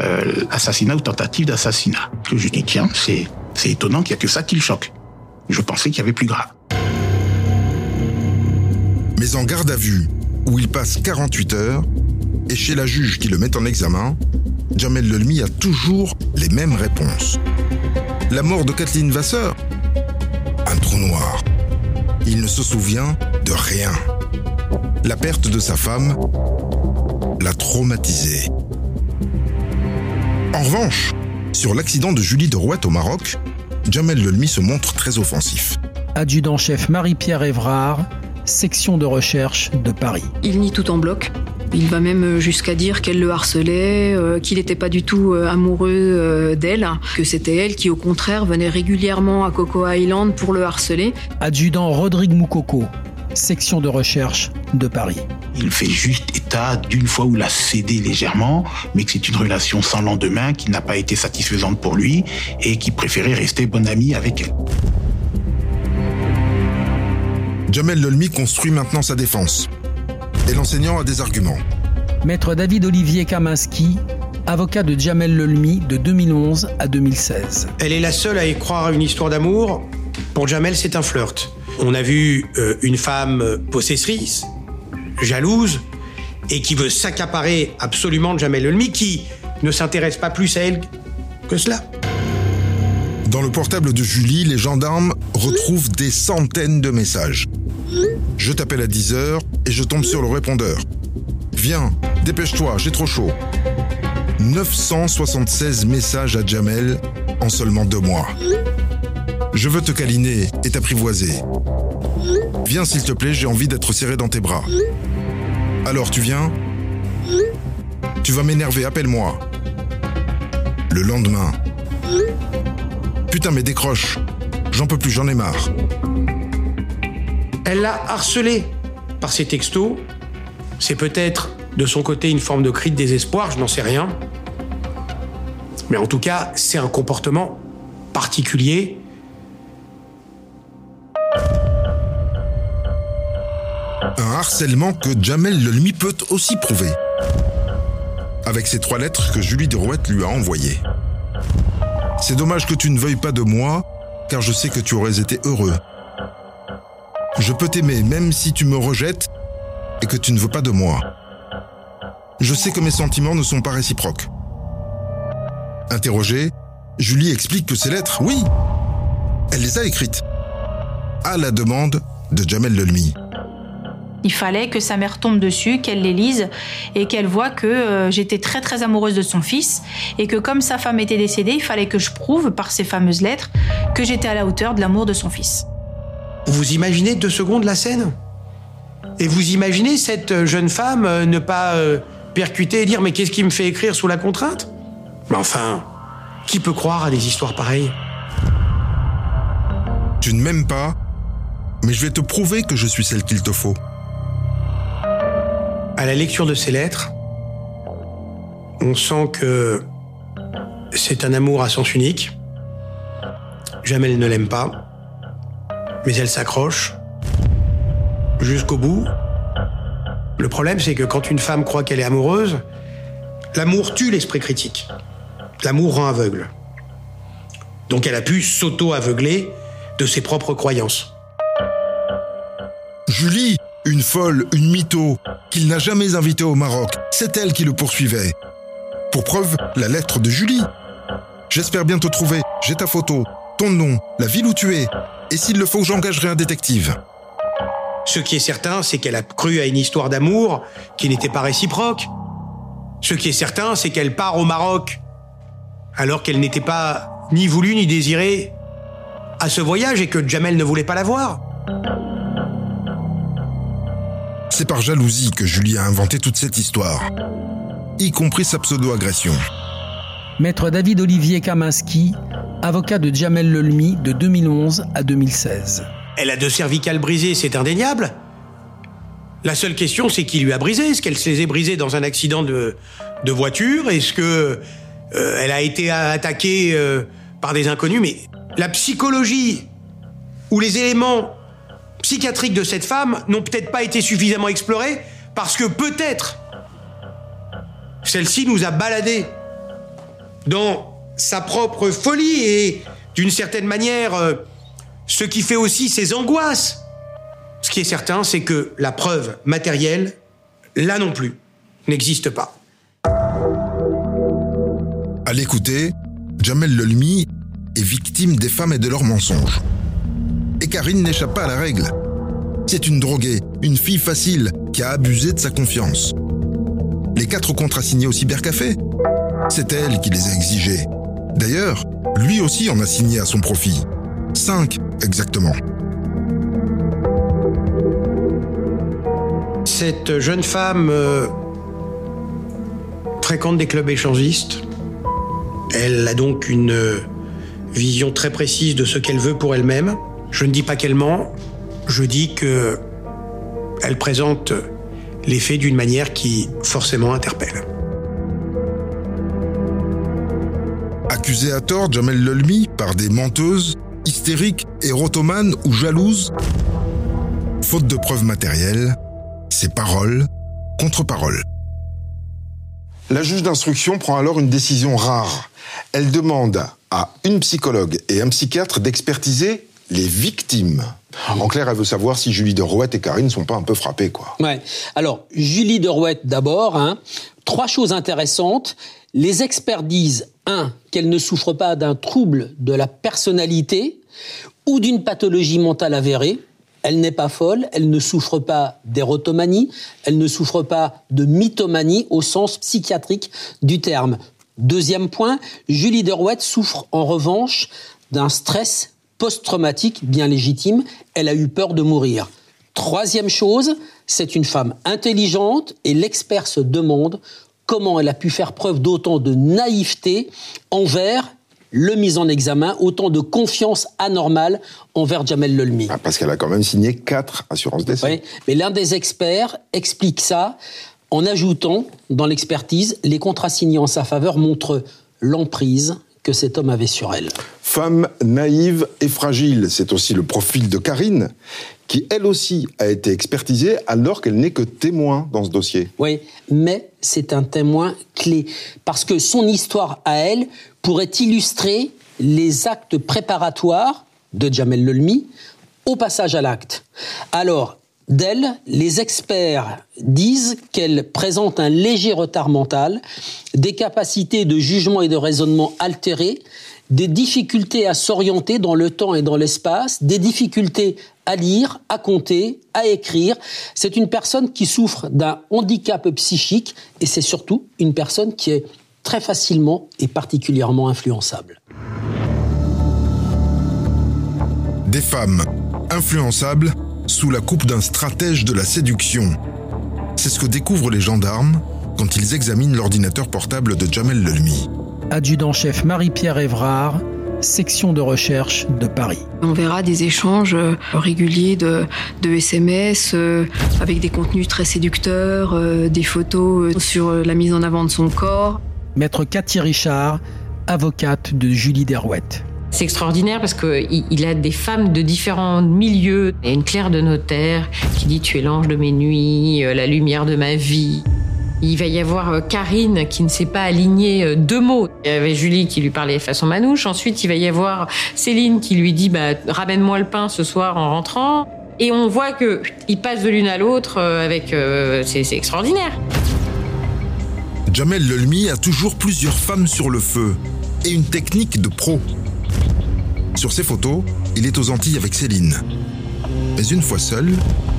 euh, assassinat ou tentative d'assassinat. Que je dis, tiens, c'est, c'est étonnant qu'il n'y a que ça qui le choque. Je pensais qu'il y avait plus grave. Mais en garde à vue, où il passe 48 heures, et chez la juge qui le met en examen, Jamel Lelmi a toujours les mêmes réponses. La mort de Kathleen Vasseur Un trou noir. Il ne se souvient de rien. La perte de sa femme l'a traumatisé. En revanche, sur l'accident de Julie de Rouette au Maroc, Jamel Lelmi se montre très offensif. Adjudant-chef Marie-Pierre Évrard, section de recherche de Paris. Il nie tout en bloc. Il va même jusqu'à dire qu'elle le harcelait, euh, qu'il n'était pas du tout euh, amoureux euh, d'elle, que c'était elle qui au contraire venait régulièrement à Coco Island pour le harceler. Adjudant Rodrigue Moukoko, section de recherche de Paris. Il fait juste état d'une fois où il a cédé légèrement, mais que c'est une relation sans lendemain qui n'a pas été satisfaisante pour lui et qui préférait rester bon ami avec elle. Jamel Lelmi construit maintenant sa défense. Et l'enseignant a des arguments. Maître David Olivier Kaminski, avocat de Jamel Lelmi de 2011 à 2016. Elle est la seule à y croire à une histoire d'amour. Pour Jamel, c'est un flirt. On a vu euh, une femme possessrice, jalouse, et qui veut s'accaparer absolument de Jamel Lelmi, qui ne s'intéresse pas plus à elle que cela. Dans le portable de Julie, les gendarmes retrouvent des centaines de messages. Je t'appelle à 10 heures et je tombe sur le répondeur. Viens, dépêche-toi, j'ai trop chaud. 976 messages à Jamel en seulement deux mois. Je veux te câliner et t'apprivoiser. Viens s'il te plaît, j'ai envie d'être serré dans tes bras. Alors tu viens? Tu vas m'énerver, appelle-moi. Le lendemain. Putain mais décroche. J'en peux plus, j'en ai marre. Elle l'a harcelé par ses textos. C'est peut-être de son côté une forme de cri de désespoir, je n'en sais rien. Mais en tout cas, c'est un comportement particulier. Un harcèlement que Jamel Lelmi peut aussi prouver. Avec ces trois lettres que Julie Derouette lui a envoyées. C'est dommage que tu ne veuilles pas de moi, car je sais que tu aurais été heureux. Je peux t'aimer même si tu me rejettes et que tu ne veux pas de moi. Je sais que mes sentiments ne sont pas réciproques. Interrogée, Julie explique que ces lettres, oui, elle les a écrites. À la demande de Jamel Lelmi. Il fallait que sa mère tombe dessus, qu'elle les lise et qu'elle voit que euh, j'étais très très amoureuse de son fils et que comme sa femme était décédée, il fallait que je prouve par ces fameuses lettres que j'étais à la hauteur de l'amour de son fils. Vous imaginez deux secondes la scène? Et vous imaginez cette jeune femme euh, ne pas euh, percuter et dire mais qu'est-ce qui me fait écrire sous la contrainte? Mais enfin, qui peut croire à des histoires pareilles? Tu ne m'aimes pas, mais je vais te prouver que je suis celle qu'il te faut. À la lecture de ces lettres, on sent que c'est un amour à sens unique. Jamais elle ne l'aime pas, mais elle s'accroche jusqu'au bout. Le problème, c'est que quand une femme croit qu'elle est amoureuse, l'amour tue l'esprit critique. L'amour rend aveugle. Donc elle a pu s'auto-aveugler de ses propres croyances. Julie, une folle, une mytho, qu'il n'a jamais invitée au Maroc, c'est elle qui le poursuivait. Pour preuve, la lettre de Julie. J'espère bien te trouver, j'ai ta photo, ton nom, la ville où tu es, et s'il le faut, j'engagerai un détective. Ce qui est certain, c'est qu'elle a cru à une histoire d'amour qui n'était pas réciproque. Ce qui est certain, c'est qu'elle part au Maroc alors qu'elle n'était pas ni voulue ni désirée à ce voyage et que Jamel ne voulait pas la voir. C'est par jalousie que Julie a inventé toute cette histoire, y compris sa pseudo-agression. Maître David Olivier Kaminski, avocat de Jamel Lelmi de 2011 à 2016. Elle a deux cervicales brisées, c'est indéniable. La seule question, c'est qui lui a brisé? Est-ce qu'elle se les est brisées dans un accident de, de voiture? Est-ce que euh, elle a été attaquée euh, par des inconnus? Mais la psychologie ou les éléments psychiatriques de cette femme n'ont peut-être pas été suffisamment explorés parce que peut-être celle-ci nous a baladés dans sa propre folie et d'une certaine manière euh, ce qui fait aussi ses angoisses. Ce qui est certain, c'est que la preuve matérielle, là non plus, n'existe pas. À l'écouter, Jamel Lelmi est victime des femmes et de leurs mensonges. Et Karine n'échappe pas à la règle. C'est une droguée, une fille facile qui a abusé de sa confiance. Les quatre contrats signés au cybercafé, c'est elle qui les a exigés. D'ailleurs, lui aussi en a signé à son profit. Cinq, exactement. Cette jeune femme euh, fréquente des clubs échangistes. Elle a donc une euh, vision très précise de ce qu'elle veut pour elle-même. Je ne dis pas qu'elle ment, je dis que elle présente les faits d'une manière qui forcément interpelle. Accusé à tort, Jamel Lelmi par des menteuses, hystériques, érotomanes ou jalouses, faute de preuves matérielles, c'est parole contre parole. La juge d'instruction prend alors une décision rare. Elle demande à une psychologue et un psychiatre d'expertiser les victimes. En clair, elle veut savoir si Julie de Rouette et Karine ne sont pas un peu frappées, quoi. Ouais. Alors, Julie de Rouette d'abord, hein. trois choses intéressantes. Les experts disent, un, qu'elle ne souffre pas d'un trouble de la personnalité ou d'une pathologie mentale avérée. Elle n'est pas folle, elle ne souffre pas d'érotomanie, elle ne souffre pas de mythomanie au sens psychiatrique du terme. Deuxième point, Julie Derouette souffre en revanche d'un stress post-traumatique bien légitime. Elle a eu peur de mourir. Troisième chose, c'est une femme intelligente et l'expert se demande comment elle a pu faire preuve d'autant de naïveté envers le mis en examen, autant de confiance anormale envers Jamel Lelmi. Ah, parce qu'elle a quand même signé quatre assurances d'essai. Oui, mais l'un des experts explique ça en ajoutant dans l'expertise les contrats signés en sa faveur montrent l'emprise que cet homme avait sur elle. Femme naïve et fragile, c'est aussi le profil de Karine, qui elle aussi a été expertisée alors qu'elle n'est que témoin dans ce dossier. Oui, mais c'est un témoin clé, parce que son histoire à elle pourrait illustrer les actes préparatoires de Jamel Lelmi au passage à l'acte. Alors, D'elle, les experts disent qu'elle présente un léger retard mental, des capacités de jugement et de raisonnement altérées, des difficultés à s'orienter dans le temps et dans l'espace, des difficultés à lire, à compter, à écrire. C'est une personne qui souffre d'un handicap psychique et c'est surtout une personne qui est très facilement et particulièrement influençable. Des femmes influençables sous la coupe d'un stratège de la séduction. C'est ce que découvrent les gendarmes quand ils examinent l'ordinateur portable de Jamel Lelmi. Adjudant-chef Marie-Pierre Évrard, section de recherche de Paris. On verra des échanges euh, réguliers de, SMS euh, avec des contenus très séducteurs, euh, des photos sur la mise en avant de son corps. Maître Cathy Richard, avocate de Julie Derouette. C'est extraordinaire parce qu'il a des femmes de différents milieux. Il y a une clerc de notaire qui dit Tu es l'ange de mes nuits, la lumière de ma vie. Il va y avoir Karine qui ne s'est pas alignée deux mots. Il y avait Julie qui lui parlait façon manouche. Ensuite, il va y avoir Céline qui lui dit bah, Ramène-moi le pain ce soir en rentrant. Et on voit qu'ils passent de l'une à l'autre avec. c'est extraordinaire. Jamel Lelmi a toujours plusieurs femmes sur le feu et une technique de pro. Sur ces photos, il est aux Antilles avec Céline. Mais une fois seul,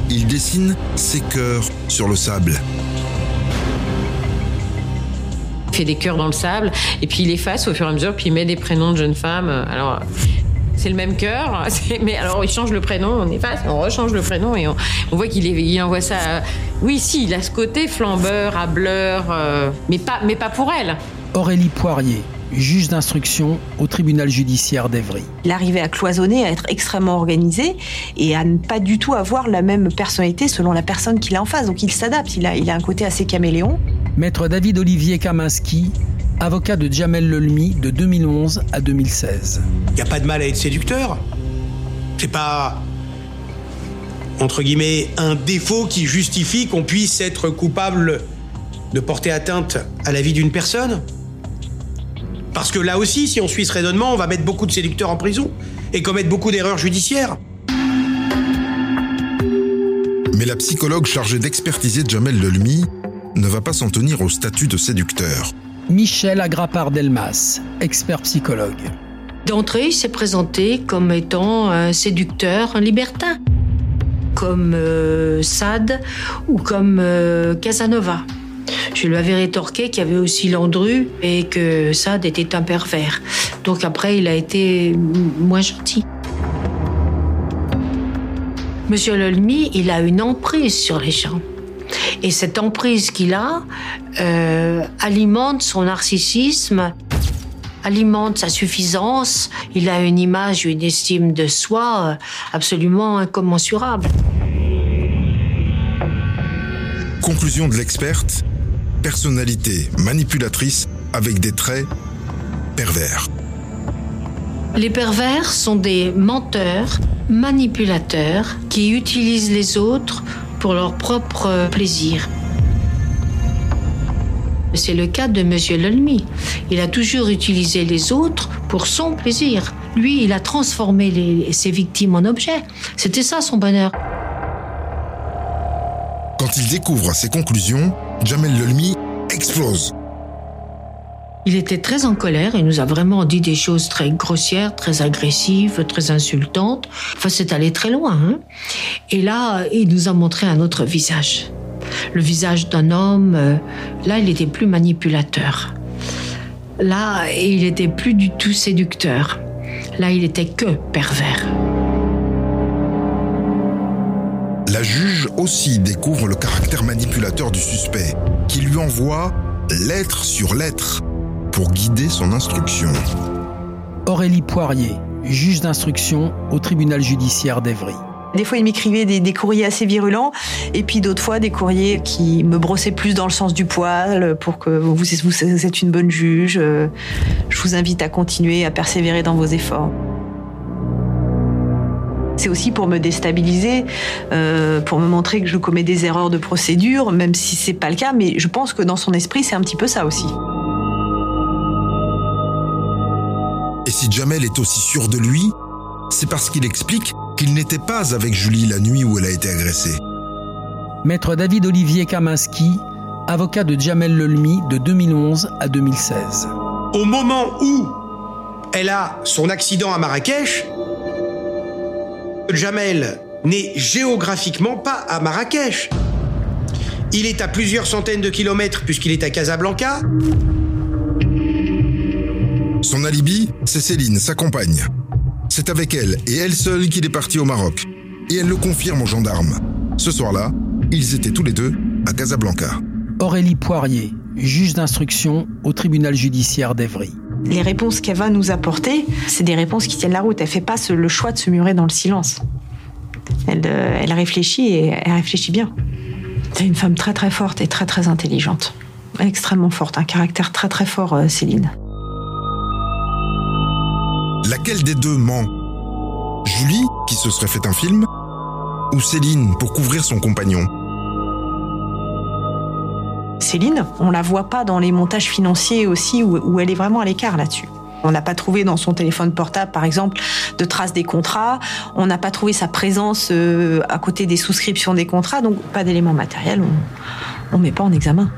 il dessine ses cœurs sur le sable. Il fait des cœurs dans le sable et puis il efface au fur et à mesure, puis il met des prénoms de jeunes femmes. Alors, c'est le même cœur, mais alors il change le prénom, on efface, on rechange le prénom et on, voit qu'il il envoie ça. Oui, si, il a ce côté flambeur, hableur, euh, mais, pas, mais pas pour elle. Aurélie Poirier, juge d'instruction au tribunal judiciaire d'Evry. Il arrivait à cloisonner, à être extrêmement organisé et à ne pas du tout avoir la même personnalité selon la personne qu'il a en face. Donc il s'adapte, il a, il a un côté assez caméléon. Maître David Olivier Kaminski, avocat de Jamel Lelmi de 2011 à 2016. Il n'y a pas de mal à être séducteur. C'est pas, entre guillemets, un défaut qui justifie qu'on puisse être coupable de porter atteinte à la vie d'une personne. Parce que là aussi, si on suit ce raisonnement, on va mettre beaucoup de séducteurs en prison et commettre beaucoup d'erreurs judiciaires. Mais la psychologue chargée d'expertiser Jamel Lelmi ne va pas s'en tenir au statut de séducteur. Michel Agrapard-Delmas, expert psychologue. D'entrée, il s'est présenté comme étant un séducteur, un libertin, comme euh, Sade ou comme euh, Casanova. Je lui avais rétorqué qu'il y avait aussi Landru et que Sade était un pervers. Donc après, il a été moins gentil. Monsieur Lelmi, il a une emprise sur les gens. Et cette emprise qu'il a euh, alimente son narcissisme, alimente sa suffisance. Il a une image, une estime de soi euh, absolument incommensurable. Conclusion de l'experte personnalité manipulatrice avec des traits pervers. Les pervers sont des menteurs, manipulateurs qui utilisent les autres pour leur propre plaisir. C'est le cas de Monsieur Lelmy. Il a toujours utilisé les autres pour son plaisir. Lui, il a transformé les- ses victimes en objets. C'était ça son bonheur. Quand il découvre ses conclusions, Jamel Lelmi Il était très en colère et nous a vraiment dit des choses très grossières, très agressives, très insultantes. Enfin, c'est allé très loin. hein. Et là, il nous a montré un autre visage. Le visage d'un homme. euh, Là, il était plus manipulateur. Là, il était plus du tout séducteur. Là, il était que pervers. La juge aussi découvre le caractère manipulateur du suspect, qui lui envoie lettre sur lettre pour guider son instruction. Aurélie Poirier, juge d'instruction au tribunal judiciaire d'Evry. Des fois, il m'écrivait des, des courriers assez virulents, et puis d'autres fois, des courriers qui me brossaient plus dans le sens du poil, pour que vous, vous êtes une bonne juge. euh, Je vous invite à continuer, à persévérer dans vos efforts. C'est aussi pour me déstabiliser, euh, pour me montrer que je commets des erreurs de procédure, même si c'est pas le cas, mais je pense que dans son esprit, c'est un petit peu ça aussi. Et si Jamel est aussi sûr de lui, c'est parce qu'il explique qu'il n'était pas avec Julie la nuit où elle a été agressée. Maître David Olivier Kaminski, avocat de Jamel Lelmi de 2011 à 2016. Au moment où elle a son accident à Marrakech, Jamel n'est géographiquement pas à Marrakech. Il est à plusieurs centaines de kilomètres puisqu'il est à Casablanca. Son alibi, c'est Céline, sa compagne. C'est avec elle et elle seule qu'il est parti au Maroc. Et elle le confirme aux gendarmes. Ce soir-là, ils étaient tous les deux à Casablanca. Aurélie Poirier, juge d'instruction au tribunal judiciaire d'Evry. Les réponses qu'elle va nous apporter, c'est des réponses qui tiennent la route. Elle fait pas le choix de se murer dans le silence. Elle, euh, elle réfléchit et elle réfléchit bien. C'est une femme très très forte et très très intelligente. Extrêmement forte, un caractère très très fort, euh, Céline. Laquelle des deux ment? Julie, qui se serait fait un film Ou Céline, pour couvrir son compagnon? Céline, on la voit pas dans les montages financiers aussi où, où elle est vraiment à l'écart là-dessus. On n'a pas trouvé dans son téléphone portable, par exemple, de traces des contrats. On n'a pas trouvé sa présence euh, à côté des souscriptions des contrats, donc pas d'éléments matériels. On ne met pas en examen.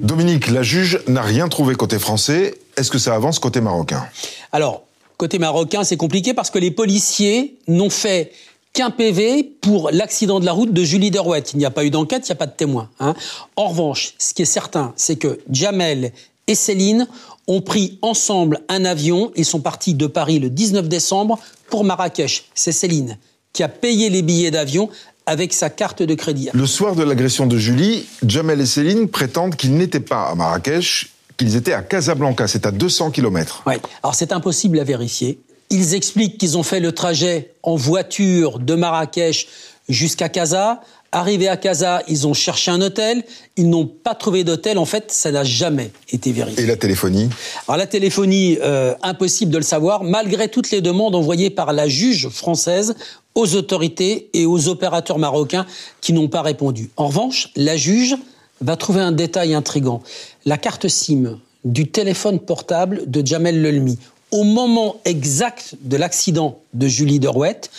Dominique, la juge n'a rien trouvé côté français. Est-ce que ça avance côté marocain? Alors, côté marocain, c'est compliqué parce que les policiers n'ont fait qu'un PV pour l'accident de la route de Julie Derouette. Il n'y a pas eu d'enquête, il n'y a pas de témoin. hein. En revanche, ce qui est certain, c'est que Jamel et Céline ont pris ensemble un avion. Ils sont partis de Paris le 19 décembre pour Marrakech. C'est Céline qui a payé les billets d'avion avec sa carte de crédit. Le soir de l'agression de Julie, Jamel et Céline prétendent qu'ils n'étaient pas à Marrakech, qu'ils étaient à Casablanca, c'est à 200 km. Ouais. Alors c'est impossible à vérifier. Ils expliquent qu'ils ont fait le trajet en voiture de Marrakech jusqu'à Casa. Arrivés à Casa, ils ont cherché un hôtel. Ils n'ont pas trouvé d'hôtel. En fait, ça n'a jamais été vérifié. Et la téléphonie Alors la téléphonie, euh, impossible de le savoir, malgré toutes les demandes envoyées par la juge française aux autorités et aux opérateurs marocains qui n'ont pas répondu. En revanche, la juge va trouver un détail intrigant. La carte SIM du téléphone portable de Jamel Lelmi. Au moment exact de l'accident de Julie Derouette,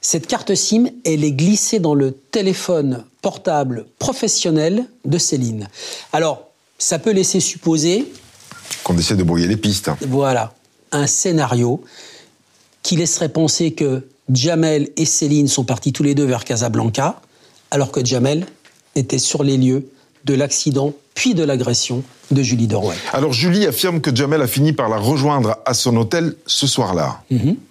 cette carte SIM, elle est glissée dans le téléphone portable professionnel de Céline. Alors, ça peut laisser supposer Qu'on essaie de brouiller les pistes. voilà, un scénario qui laisserait penser que Jamel et Céline sont partis tous les deux vers Casablanca, alors que Jamel était sur les lieux de l'accident puis de l'agression de Julie Derouet. Alors Julie affirme que Jamel a fini par la rejoindre à son hôtel ce soir-là.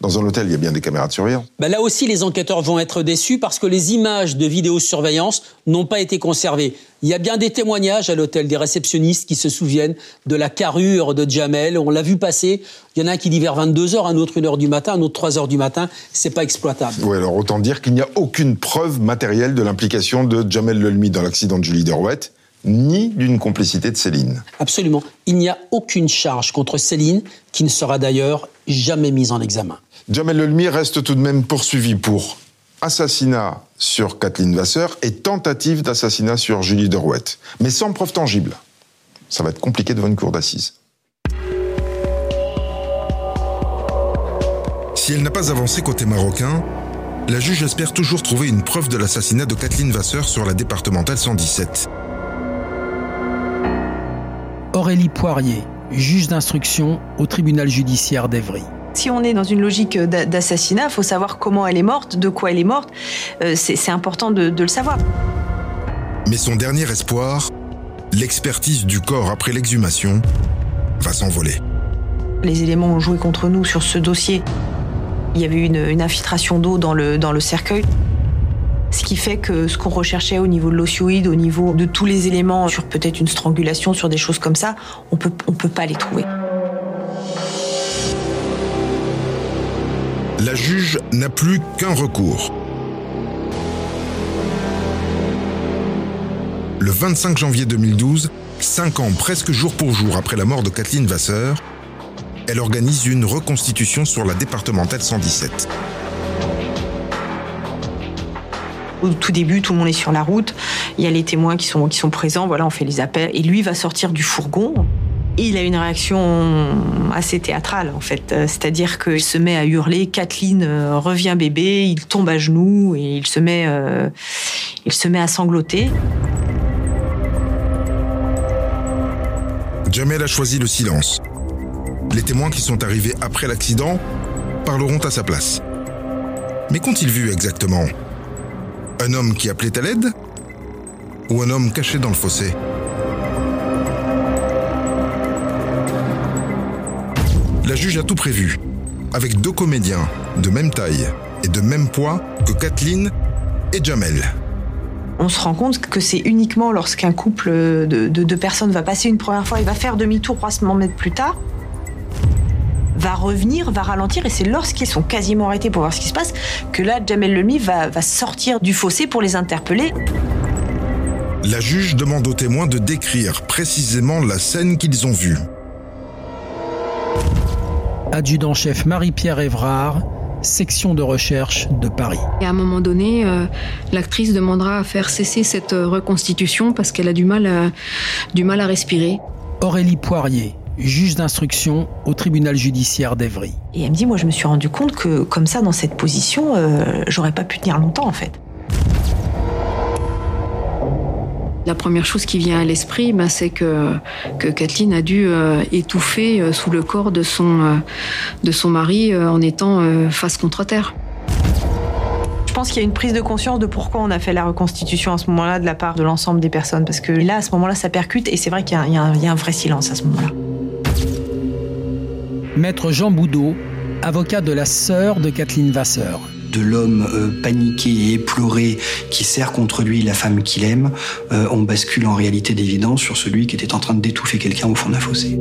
Dans un hôtel, il y a bien des caméras de surveillance. Ben là aussi, les enquêteurs vont être déçus parce que les images de vidéosurveillance n'ont pas été conservées. Il y a bien des témoignages à l'hôtel des réceptionnistes qui se souviennent de la carrure de Jamel. On l'a vu passer. Il y en a un qui dit vers 22h, un autre 1h du matin, un autre 3h du matin. C'est pas exploitable. Oui, alors autant dire qu'il n'y a aucune preuve matérielle de l'implication de Jamel Lelmi dans l'accident de Julie Derouette, ni d'une complicité de Céline. Absolument. Il n'y a aucune charge contre Céline qui ne sera d'ailleurs jamais mise en examen. Jamel Lelmi reste tout de même poursuivi pour assassinat sur Kathleen Vasseur et tentative d'assassinat sur Julie Derouette, mais sans preuve tangible. Ça va être compliqué devant une cour d'assises. Si elle n'a pas avancé côté marocain, la juge espère toujours trouver une preuve de l'assassinat de Kathleen Vasseur sur la départementale 117. Aurélie Poirier, juge d'instruction au tribunal judiciaire d'Evry. Si on est dans une logique d'assassinat, il faut savoir comment elle est morte, de quoi elle est morte. Euh, c'est important de, de le savoir. Mais son dernier espoir, l'expertise du corps après l'exhumation, va s'envoler. Les éléments ont joué contre nous sur ce dossier. Il y avait une, une infiltration d'eau dans le, dans le cercueil. Ce qui fait que ce qu'on recherchait au niveau de l'osioïde, au niveau de tous les éléments, sur peut-être une strangulation, sur des choses comme ça, on peut, on peut pas les trouver. La juge n'a plus qu'un recours. Le 25 janvier 2012, cinq ans presque jour pour jour après la mort de Kathleen Vasseur, elle organise une reconstitution sur la départementale 117. Au tout début, tout le monde est sur la route. Il y a les témoins qui sont, qui présents. Voilà, on fait les appels. Et lui va sortir du fourgon. Il a une réaction assez théâtrale en fait, c'est-à-dire qu'il se met à hurler Kathleen euh, revient bébé, il tombe à genoux et euh, il se met à sangloter. Jamel a choisi le silence. Les témoins qui sont arrivés après l'accident parleront à sa place. Mais qu'ont-ils vu exactement? Un homme qui appelait à l'aide Ou un homme caché dans le fossé? La juge a tout prévu, avec deux comédiens de même taille et de même poids que Kathleen et Jamel. On se rend compte que c'est uniquement lorsqu'un couple de, de, de, personnes va passer une première fois et va faire demi-tour 300 mètres plus tard, va revenir, va ralentir, et c'est lorsqu'ils sont quasiment arrêtés pour voir ce qui se passe que là, Jamel Lemi va, va sortir du fossé pour les interpeller. La juge demande aux témoins de décrire précisément la scène qu'ils ont vue. Adjudant-chef Marie-Pierre Évrard, section de recherche de Paris. Et à un moment donné, euh, l'actrice demandera à faire cesser cette euh, reconstitution parce qu'elle a du mal, à, du mal à respirer. Aurélie Poirier, juge d'instruction au tribunal judiciaire d'Evry. Et elle me dit, moi je me suis rendu compte que comme ça, dans cette position, euh, j'aurais pas pu tenir longtemps en fait. La première chose qui vient à l'esprit, ben, c'est que, que Kathleen a dû euh, étouffer euh, sous le corps de son, euh, de son mari en étant face contre terre. Je pense qu'il y a une prise de conscience de pourquoi on a fait la reconstitution à ce moment-là de la part de l'ensemble des personnes. Parce que là, à ce moment-là, ça percute et c'est vrai qu'il y, y, y, a un vrai silence à ce moment-là. Maître Jean Boudot, avocat de la sœur de Kathleen Vasseur de l'homme euh, paniqué et éploré qui serre contre lui la femme qu'il aime, euh, on bascule en réalité d'évidence sur celui qui était en train d'étouffer quelqu'un au fond d'un fossé.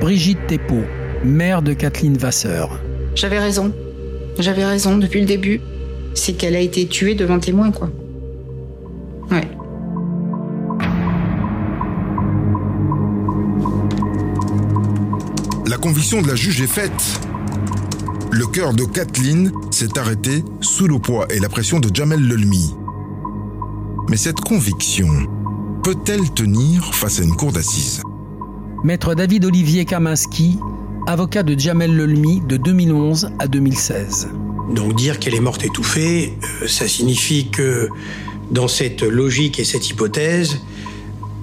Brigitte Thépeau, mère de Kathleen Vasseur. J'avais raison. J'avais raison depuis le début. C'est qu'elle a été tuée devant témoin, quoi. Ouais. La conviction de la juge est faite. Le cœur de Kathleen s'est arrêté sous le poids et la pression de Jamel Lelmi. Mais cette conviction peut-elle tenir face à une cour d'assises? Maître David Olivier Kaminski, avocat de Jamel Lelmi de 2011 à 2016. Donc dire qu'elle est morte étouffée, euh, ça signifie que dans cette logique et cette hypothèse,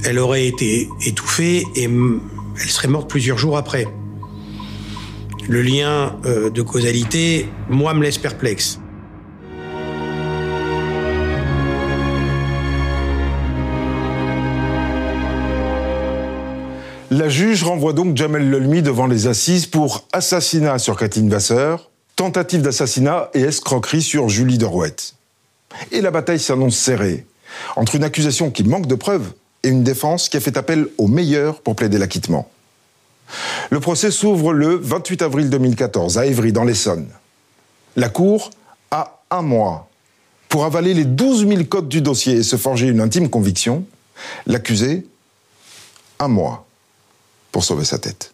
elle aurait été étouffée et elle serait morte plusieurs jours après le lien euh, de causalité, moi, me laisse perplexe. La juge renvoie donc Jamel Lelmi devant les assises pour assassinat sur Kathleen Vasseur, tentative d'assassinat et escroquerie sur Julie Derouette. Et la bataille s'annonce serrée, entre une accusation qui manque de preuves et une défense qui a fait appel au meilleur pour plaider l'acquittement. Le procès s'ouvre le 28 avril 2014 à Évry, dans l'Essonne. La Cour a un mois pour avaler les 12 000 codes du dossier et se forger une intime conviction. L'accusé, un mois pour sauver sa tête.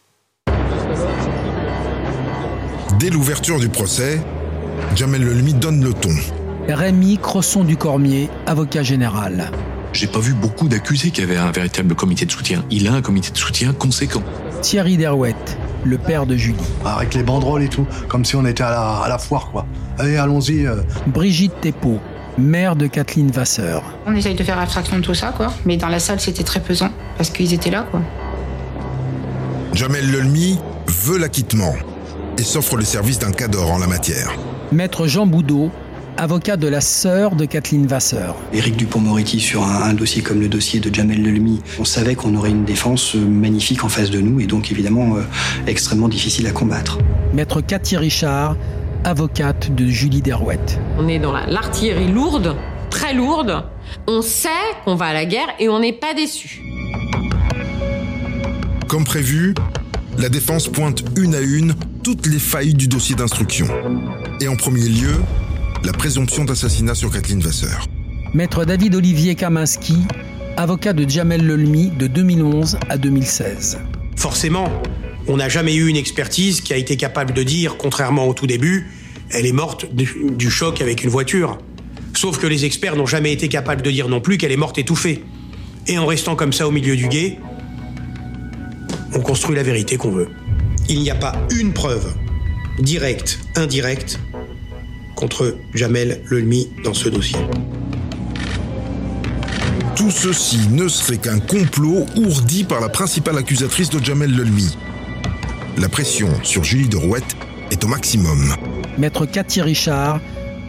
Dès l'ouverture du procès, Jamel Lelmi donne le ton. Rémi Crosson du Cormier, avocat général. J'ai pas vu beaucoup d'accusés qui avaient un véritable comité de soutien. Il a un comité de soutien conséquent. Thierry Derouette, le père de Julie. Avec les banderoles et tout, comme si on était à la, à la foire, quoi. Allez, allons-y. euh. Brigitte Thépeau, mère de Kathleen Vasseur. On essaye de faire abstraction de tout ça, quoi. Mais dans la salle, c'était très pesant, parce qu'ils étaient là, quoi. Jamel Lelmi veut l'acquittement et s'offre le service d'un cador en la matière. Maître Jean Boudot, avocat de la sœur de Kathleen Vasseur. Éric Dupont-Moretti sur un, un dossier comme le dossier de Jamel Lelmi, on savait qu'on aurait une défense euh, magnifique en face de nous et donc évidemment euh, extrêmement difficile à combattre. Maître Cathy Richard, avocate de Julie Derouette. On est dans la- l'artillerie lourde, très lourde. On sait qu'on va à la guerre et on n'est pas déçu. Comme prévu, la défense pointe une à une toutes les failles du dossier d'instruction. Et en premier lieu, la présomption d'assassinat sur Kathleen Vasseur. Maître David Olivier Kaminski, avocat de Jamel Lelmi de 2011 à 2016. Forcément, on n'a jamais eu une expertise qui a été capable de dire, contrairement au tout début, elle est morte du, du choc avec une voiture. Sauf que les experts n'ont jamais été capables de dire non plus qu'elle est morte étouffée. Et en restant comme ça au milieu du guet, on construit la vérité qu'on veut. Il n'y a pas une preuve, directe, indirecte, contre Jamel Lelmi dans ce dossier. Tout ceci ne serait qu'un complot ourdi par la principale accusatrice de Jamel Lelmi. La pression sur Julie Derouette est au maximum. Maître Cathy Richard,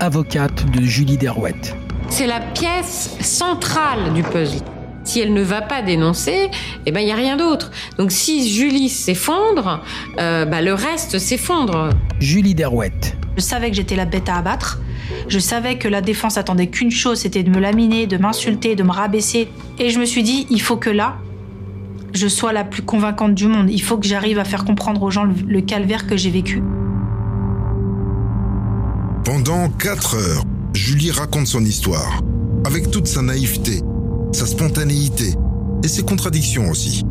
avocate de Julie Derouette. C'est la pièce centrale du puzzle. Si elle ne va pas dénoncer, eh ben il y a rien d'autre. Donc si Julie s'effondre, euh, bah, le reste s'effondre. Julie Derouette. Je savais que j'étais la bête à abattre. Je savais que la défense attendait qu'une chose, c'était de me laminer, de m'insulter, de me rabaisser. Et je me suis dit, il faut que là, je sois la plus convaincante du monde. Il faut que j'arrive à faire comprendre aux gens le, le calvaire que j'ai vécu. Pendant 4 heures, Julie raconte son histoire, avec toute sa naïveté, sa spontanéité et ses contradictions aussi.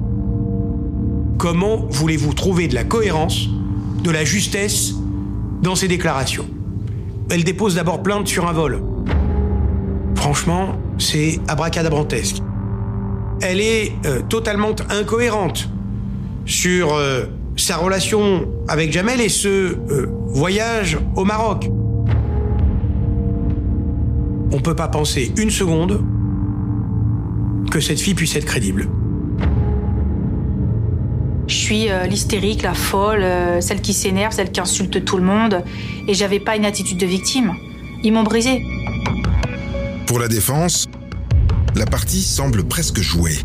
Comment voulez-vous trouver de la cohérence, de la justesse dans ces déclarations Elle dépose d'abord plainte sur un vol. Franchement, c'est abracadabrantesque. Elle est euh, totalement incohérente sur euh, sa relation avec Jamel et ce euh, voyage au Maroc. On peut pas penser une seconde que cette fille puisse être crédible. Suis euh, l'hystérique, la folle, euh, celle qui s'énerve, celle qui insulte tout le monde. Et j'avais pas une attitude de victime. Ils m'ont brisée. Pour la défense, la partie semble presque jouée.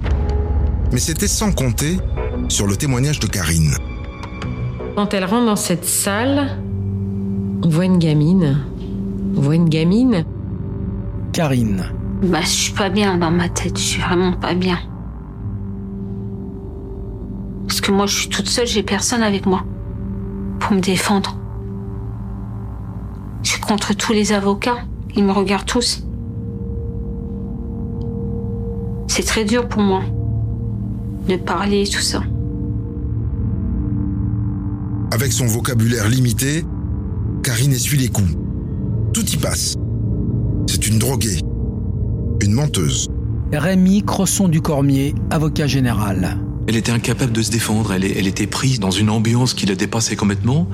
Mais c'était sans compter sur le témoignage de Karine. Quand elle rentre dans cette salle, on voit une gamine. On voit une gamine. Karine. Bah, je suis pas bien dans ma tête, je suis vraiment pas bien. Que moi, je suis toute seule, j'ai personne avec moi pour me défendre. Je suis contre tous les avocats, ils me regardent tous. C'est très dur pour moi de parler tout ça. Avec son vocabulaire limité, Karine essuie les coups. Tout y passe. C'est une droguée. Une menteuse. Rémi Crosson du Cormier, avocat général. Elle était incapable de se défendre, elle, était prise dans une ambiance qui la dépassait complètement.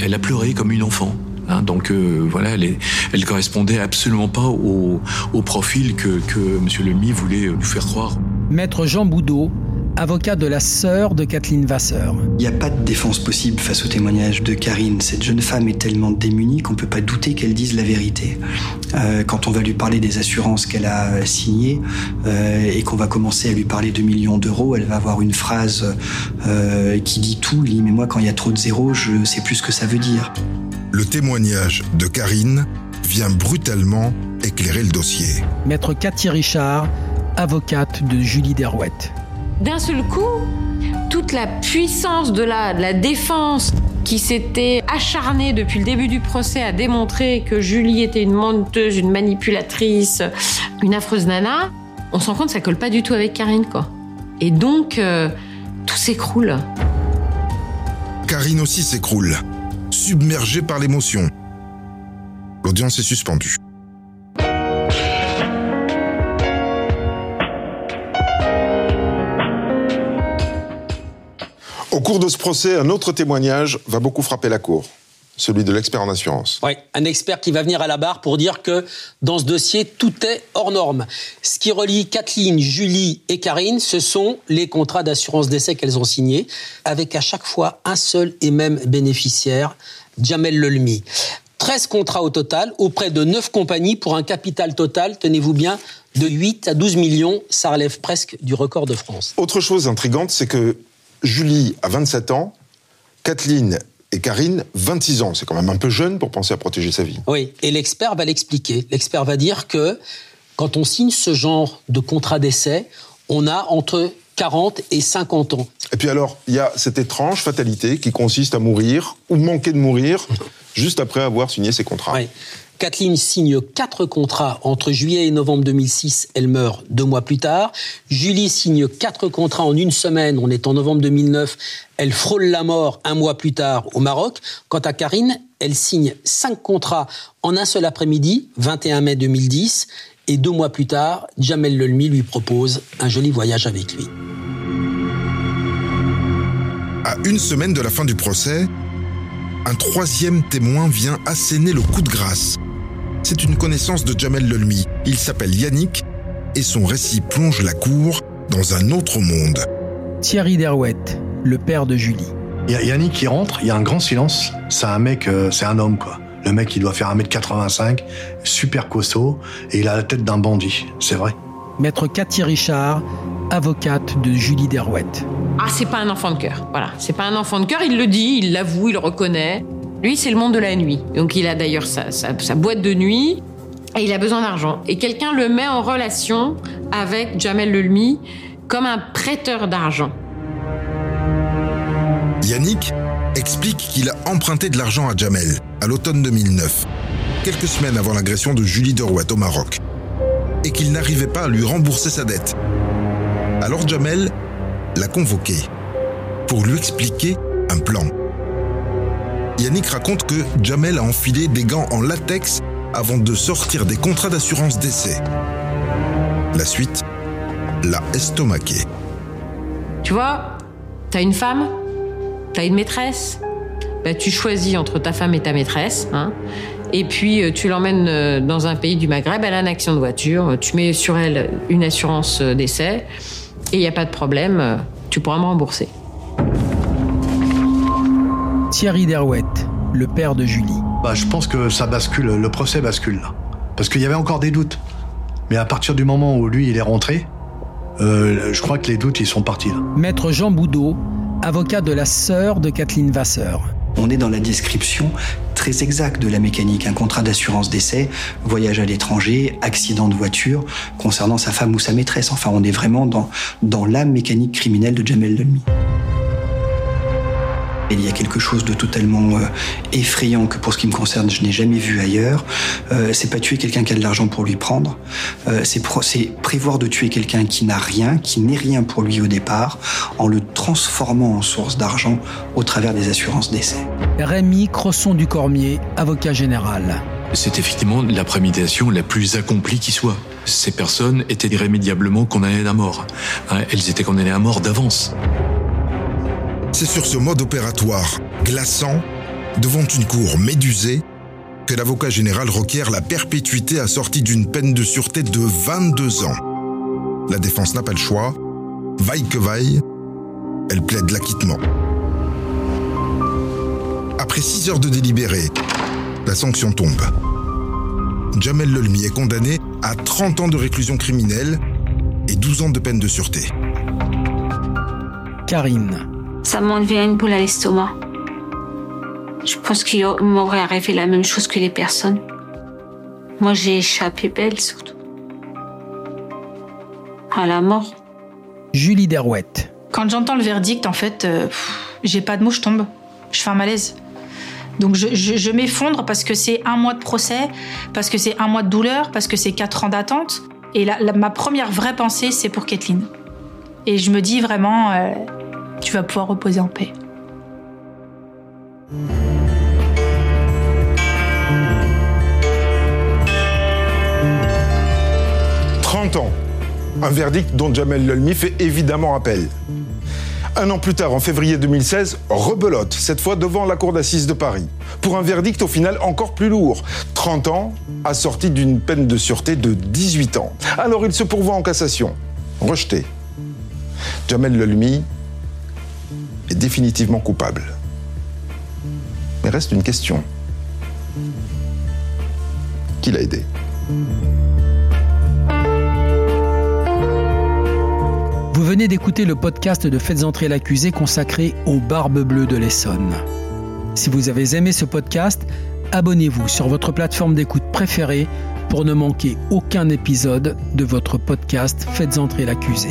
Elle a pleuré comme une enfant. hein. donc euh, voilà, elle, correspondait absolument pas au, profil que, que M. Lemy voulait nous faire croire. Maître Jean Boudot, avocat de la sœur de Kathleen Vasseur. Il n'y a pas de défense possible face au témoignage de Karine. Cette jeune femme est tellement démunie qu'on ne peut pas douter qu'elle dise la vérité. Euh, quand on va lui parler des assurances qu'elle a signées euh, et qu'on va commencer à lui parler de millions d'euros, elle va avoir une phrase euh, qui dit tout. Elle dit, mais moi, quand il y a trop de zéros, je sais plus ce que ça veut dire. Le témoignage de Karine vient brutalement éclairer le dossier. Maître Cathy Richard, avocate de Julie Derouette. D'un seul coup, toute la puissance de la, défense qui s'était acharnée depuis le début du procès à démontrer que Julie était une menteuse, une manipulatrice, une affreuse nana, on se rend compte que ça colle pas du tout avec Karine, quoi. Et donc, euh, tout s'écroule. Karine aussi s'écroule, submergée par l'émotion. L'audience est suspendue. Au cours de ce procès, un autre témoignage va beaucoup frapper la Cour, celui de l'expert en assurance. Oui, un expert qui va venir à la barre pour dire que dans ce dossier, tout est hors norme. Ce qui relie Kathleen, Julie et Karine, ce sont les contrats d'assurance d'essai qu'elles ont signés, avec à chaque fois un seul et même bénéficiaire, Jamel Lelmi. 13 contrats au total, auprès de 9 compagnies, pour un capital total, tenez-vous bien, de 8 à 12 millions. Ça relève presque du record de France. Autre chose intrigante, c'est que Julie a 27 ans, Kathleen et Karine 26 ans. C'est quand même un peu jeune pour penser à protéger sa vie. Oui, et l'expert va l'expliquer. L'expert va dire que quand on signe ce genre de contrat d'essai, on a entre 40 et 50 ans. Et puis alors, il y a cette étrange fatalité qui consiste à mourir ou manquer de mourir juste après avoir signé ses contrats. Oui. Kathleen signe quatre contrats entre juillet et novembre 2006. Elle meurt deux mois plus tard. Julie signe quatre contrats en une semaine. On est en novembre 2009. Elle frôle la mort un mois plus tard au Maroc. Quant à Karine, elle signe cinq contrats en un seul après-midi, 21 mai 2010. Et deux mois plus tard, Jamel Lelmi lui propose un joli voyage avec lui. À une semaine de la fin du procès, un troisième témoin vient asséner le coup de grâce. C'est une connaissance de Jamel Lelmi. Il s'appelle Yannick et son récit plonge la cour dans un autre monde. Thierry Derouette, le père de Julie. Il y a Yannick qui rentre, il y a un grand silence. C'est un mec, euh, c'est un homme quoi. Le mec, il doit faire 1m85, super costaud, et il a la tête d'un bandit, c'est vrai. Maître Cathy Richard, avocate de Julie Derouette. Ah, c'est pas un enfant de cœur. Voilà, c'est pas un enfant de cœur. Il le dit, il l'avoue, il le reconnaît. Lui, c'est le monde de la nuit. Donc, il a d'ailleurs sa, boîte de nuit et il a besoin d'argent. Et quelqu'un le met en relation avec Jamel Lelmi comme un prêteur d'argent. Yannick explique qu'il a emprunté de l'argent à Jamel à l'automne 2009, quelques semaines avant l'agression de Julie Derouette au Maroc, et qu'il n'arrivait pas à lui rembourser sa dette. Alors Jamel l'a convoqué pour lui expliquer un plan. Yannick raconte que Jamel a enfilé des gants en latex avant de sortir des contrats d'assurance d'essai. La suite l'a estomaqué. Tu vois, t'as une femme, t'as une maîtresse, bah, tu choisis entre ta femme et ta maîtresse, hein, et puis euh, tu l'emmènes euh, dans un pays du Maghreb, elle a un accident de voiture, tu mets sur elle une assurance euh, d'essai, et il n'y a pas de problème, euh, tu pourras me rembourser. Thierry Derouette, le père de Julie. Bah, je pense que ça bascule, le procès bascule là. Parce qu'il y avait encore des doutes. Mais à partir du moment où lui, il est rentré, euh, je crois que les doutes, ils sont partis là. Maître Jean Boudot, avocat de la sœur de Kathleen Vasseur. On est dans la description très exacte de la mécanique. Un contrat d'assurance d'essai, voyage à l'étranger, accident de voiture, concernant sa femme ou sa maîtresse. Enfin, on est vraiment dans, dans la mécanique criminelle de Jamel Lelmi. Il y a quelque chose de totalement euh, effrayant que pour ce qui me concerne, je n'ai jamais vu ailleurs. Euh, c'est pas tuer quelqu'un qui a de l'argent pour lui prendre. Euh, c'est pro- c'est prévoir de tuer quelqu'un qui n'a rien, qui n'est rien pour lui au départ, en le transformant en source d'argent au travers des assurances d'essai. Rémi Crosson du Cormier, avocat général. C'est effectivement la préméditation la plus accomplie qui soit. Ces personnes étaient irrémédiablement condamnées à mort. Hein, Elles étaient condamnées à mort d'avance. C'est sur ce mode opératoire glaçant, devant une cour médusée, que l'avocat général requiert la perpétuité assortie d'une peine de sûreté de 22 ans. La défense n'a pas le choix. Vaille que vaille, elle plaide l'acquittement. Après 6 heures de délibéré, la sanction tombe. Jamel Lelmi est condamné à 30 ans de réclusion criminelle et 12 ans de peine de sûreté. Karine. Ça m'en devient une boule à l'estomac. Je pense qu'il m'aurait arrivé la même chose que les personnes. Moi, j'ai échappé belle, surtout. À la mort. Julie Derouette. Quand j'entends le verdict, en fait, euh, j'ai pas de mots, je tombe. Je fais un malaise. Donc je, je- je m'effondre parce que c'est un mois de procès, parce que c'est un mois de douleur, parce que c'est quatre ans d'attente. Et la- la- ma première vraie pensée, c'est pour Kathleen. Et je me dis vraiment, euh, tu vas pouvoir reposer en paix. « 30 ans, un verdict dont Jamel Lolmi fait évidemment appel. Un an plus tard, en février 2016, rebelote, cette fois devant la cour d'assises de Paris, pour un verdict au final encore plus lourd. 30 ans, assorti d'une peine de sûreté de 18 ans. Alors il se pourvoit en cassation, rejeté. Jamel Lolmi est définitivement coupable. Mais reste une question. Qui l'a aidé? Vous venez d'écouter le podcast de Faites entrer l'accusé consacré aux Barbes Bleues de l'Essonne. Si vous avez aimé ce podcast, abonnez-vous sur votre plateforme d'écoute préférée pour ne manquer aucun épisode de votre podcast Faites entrer l'accusé.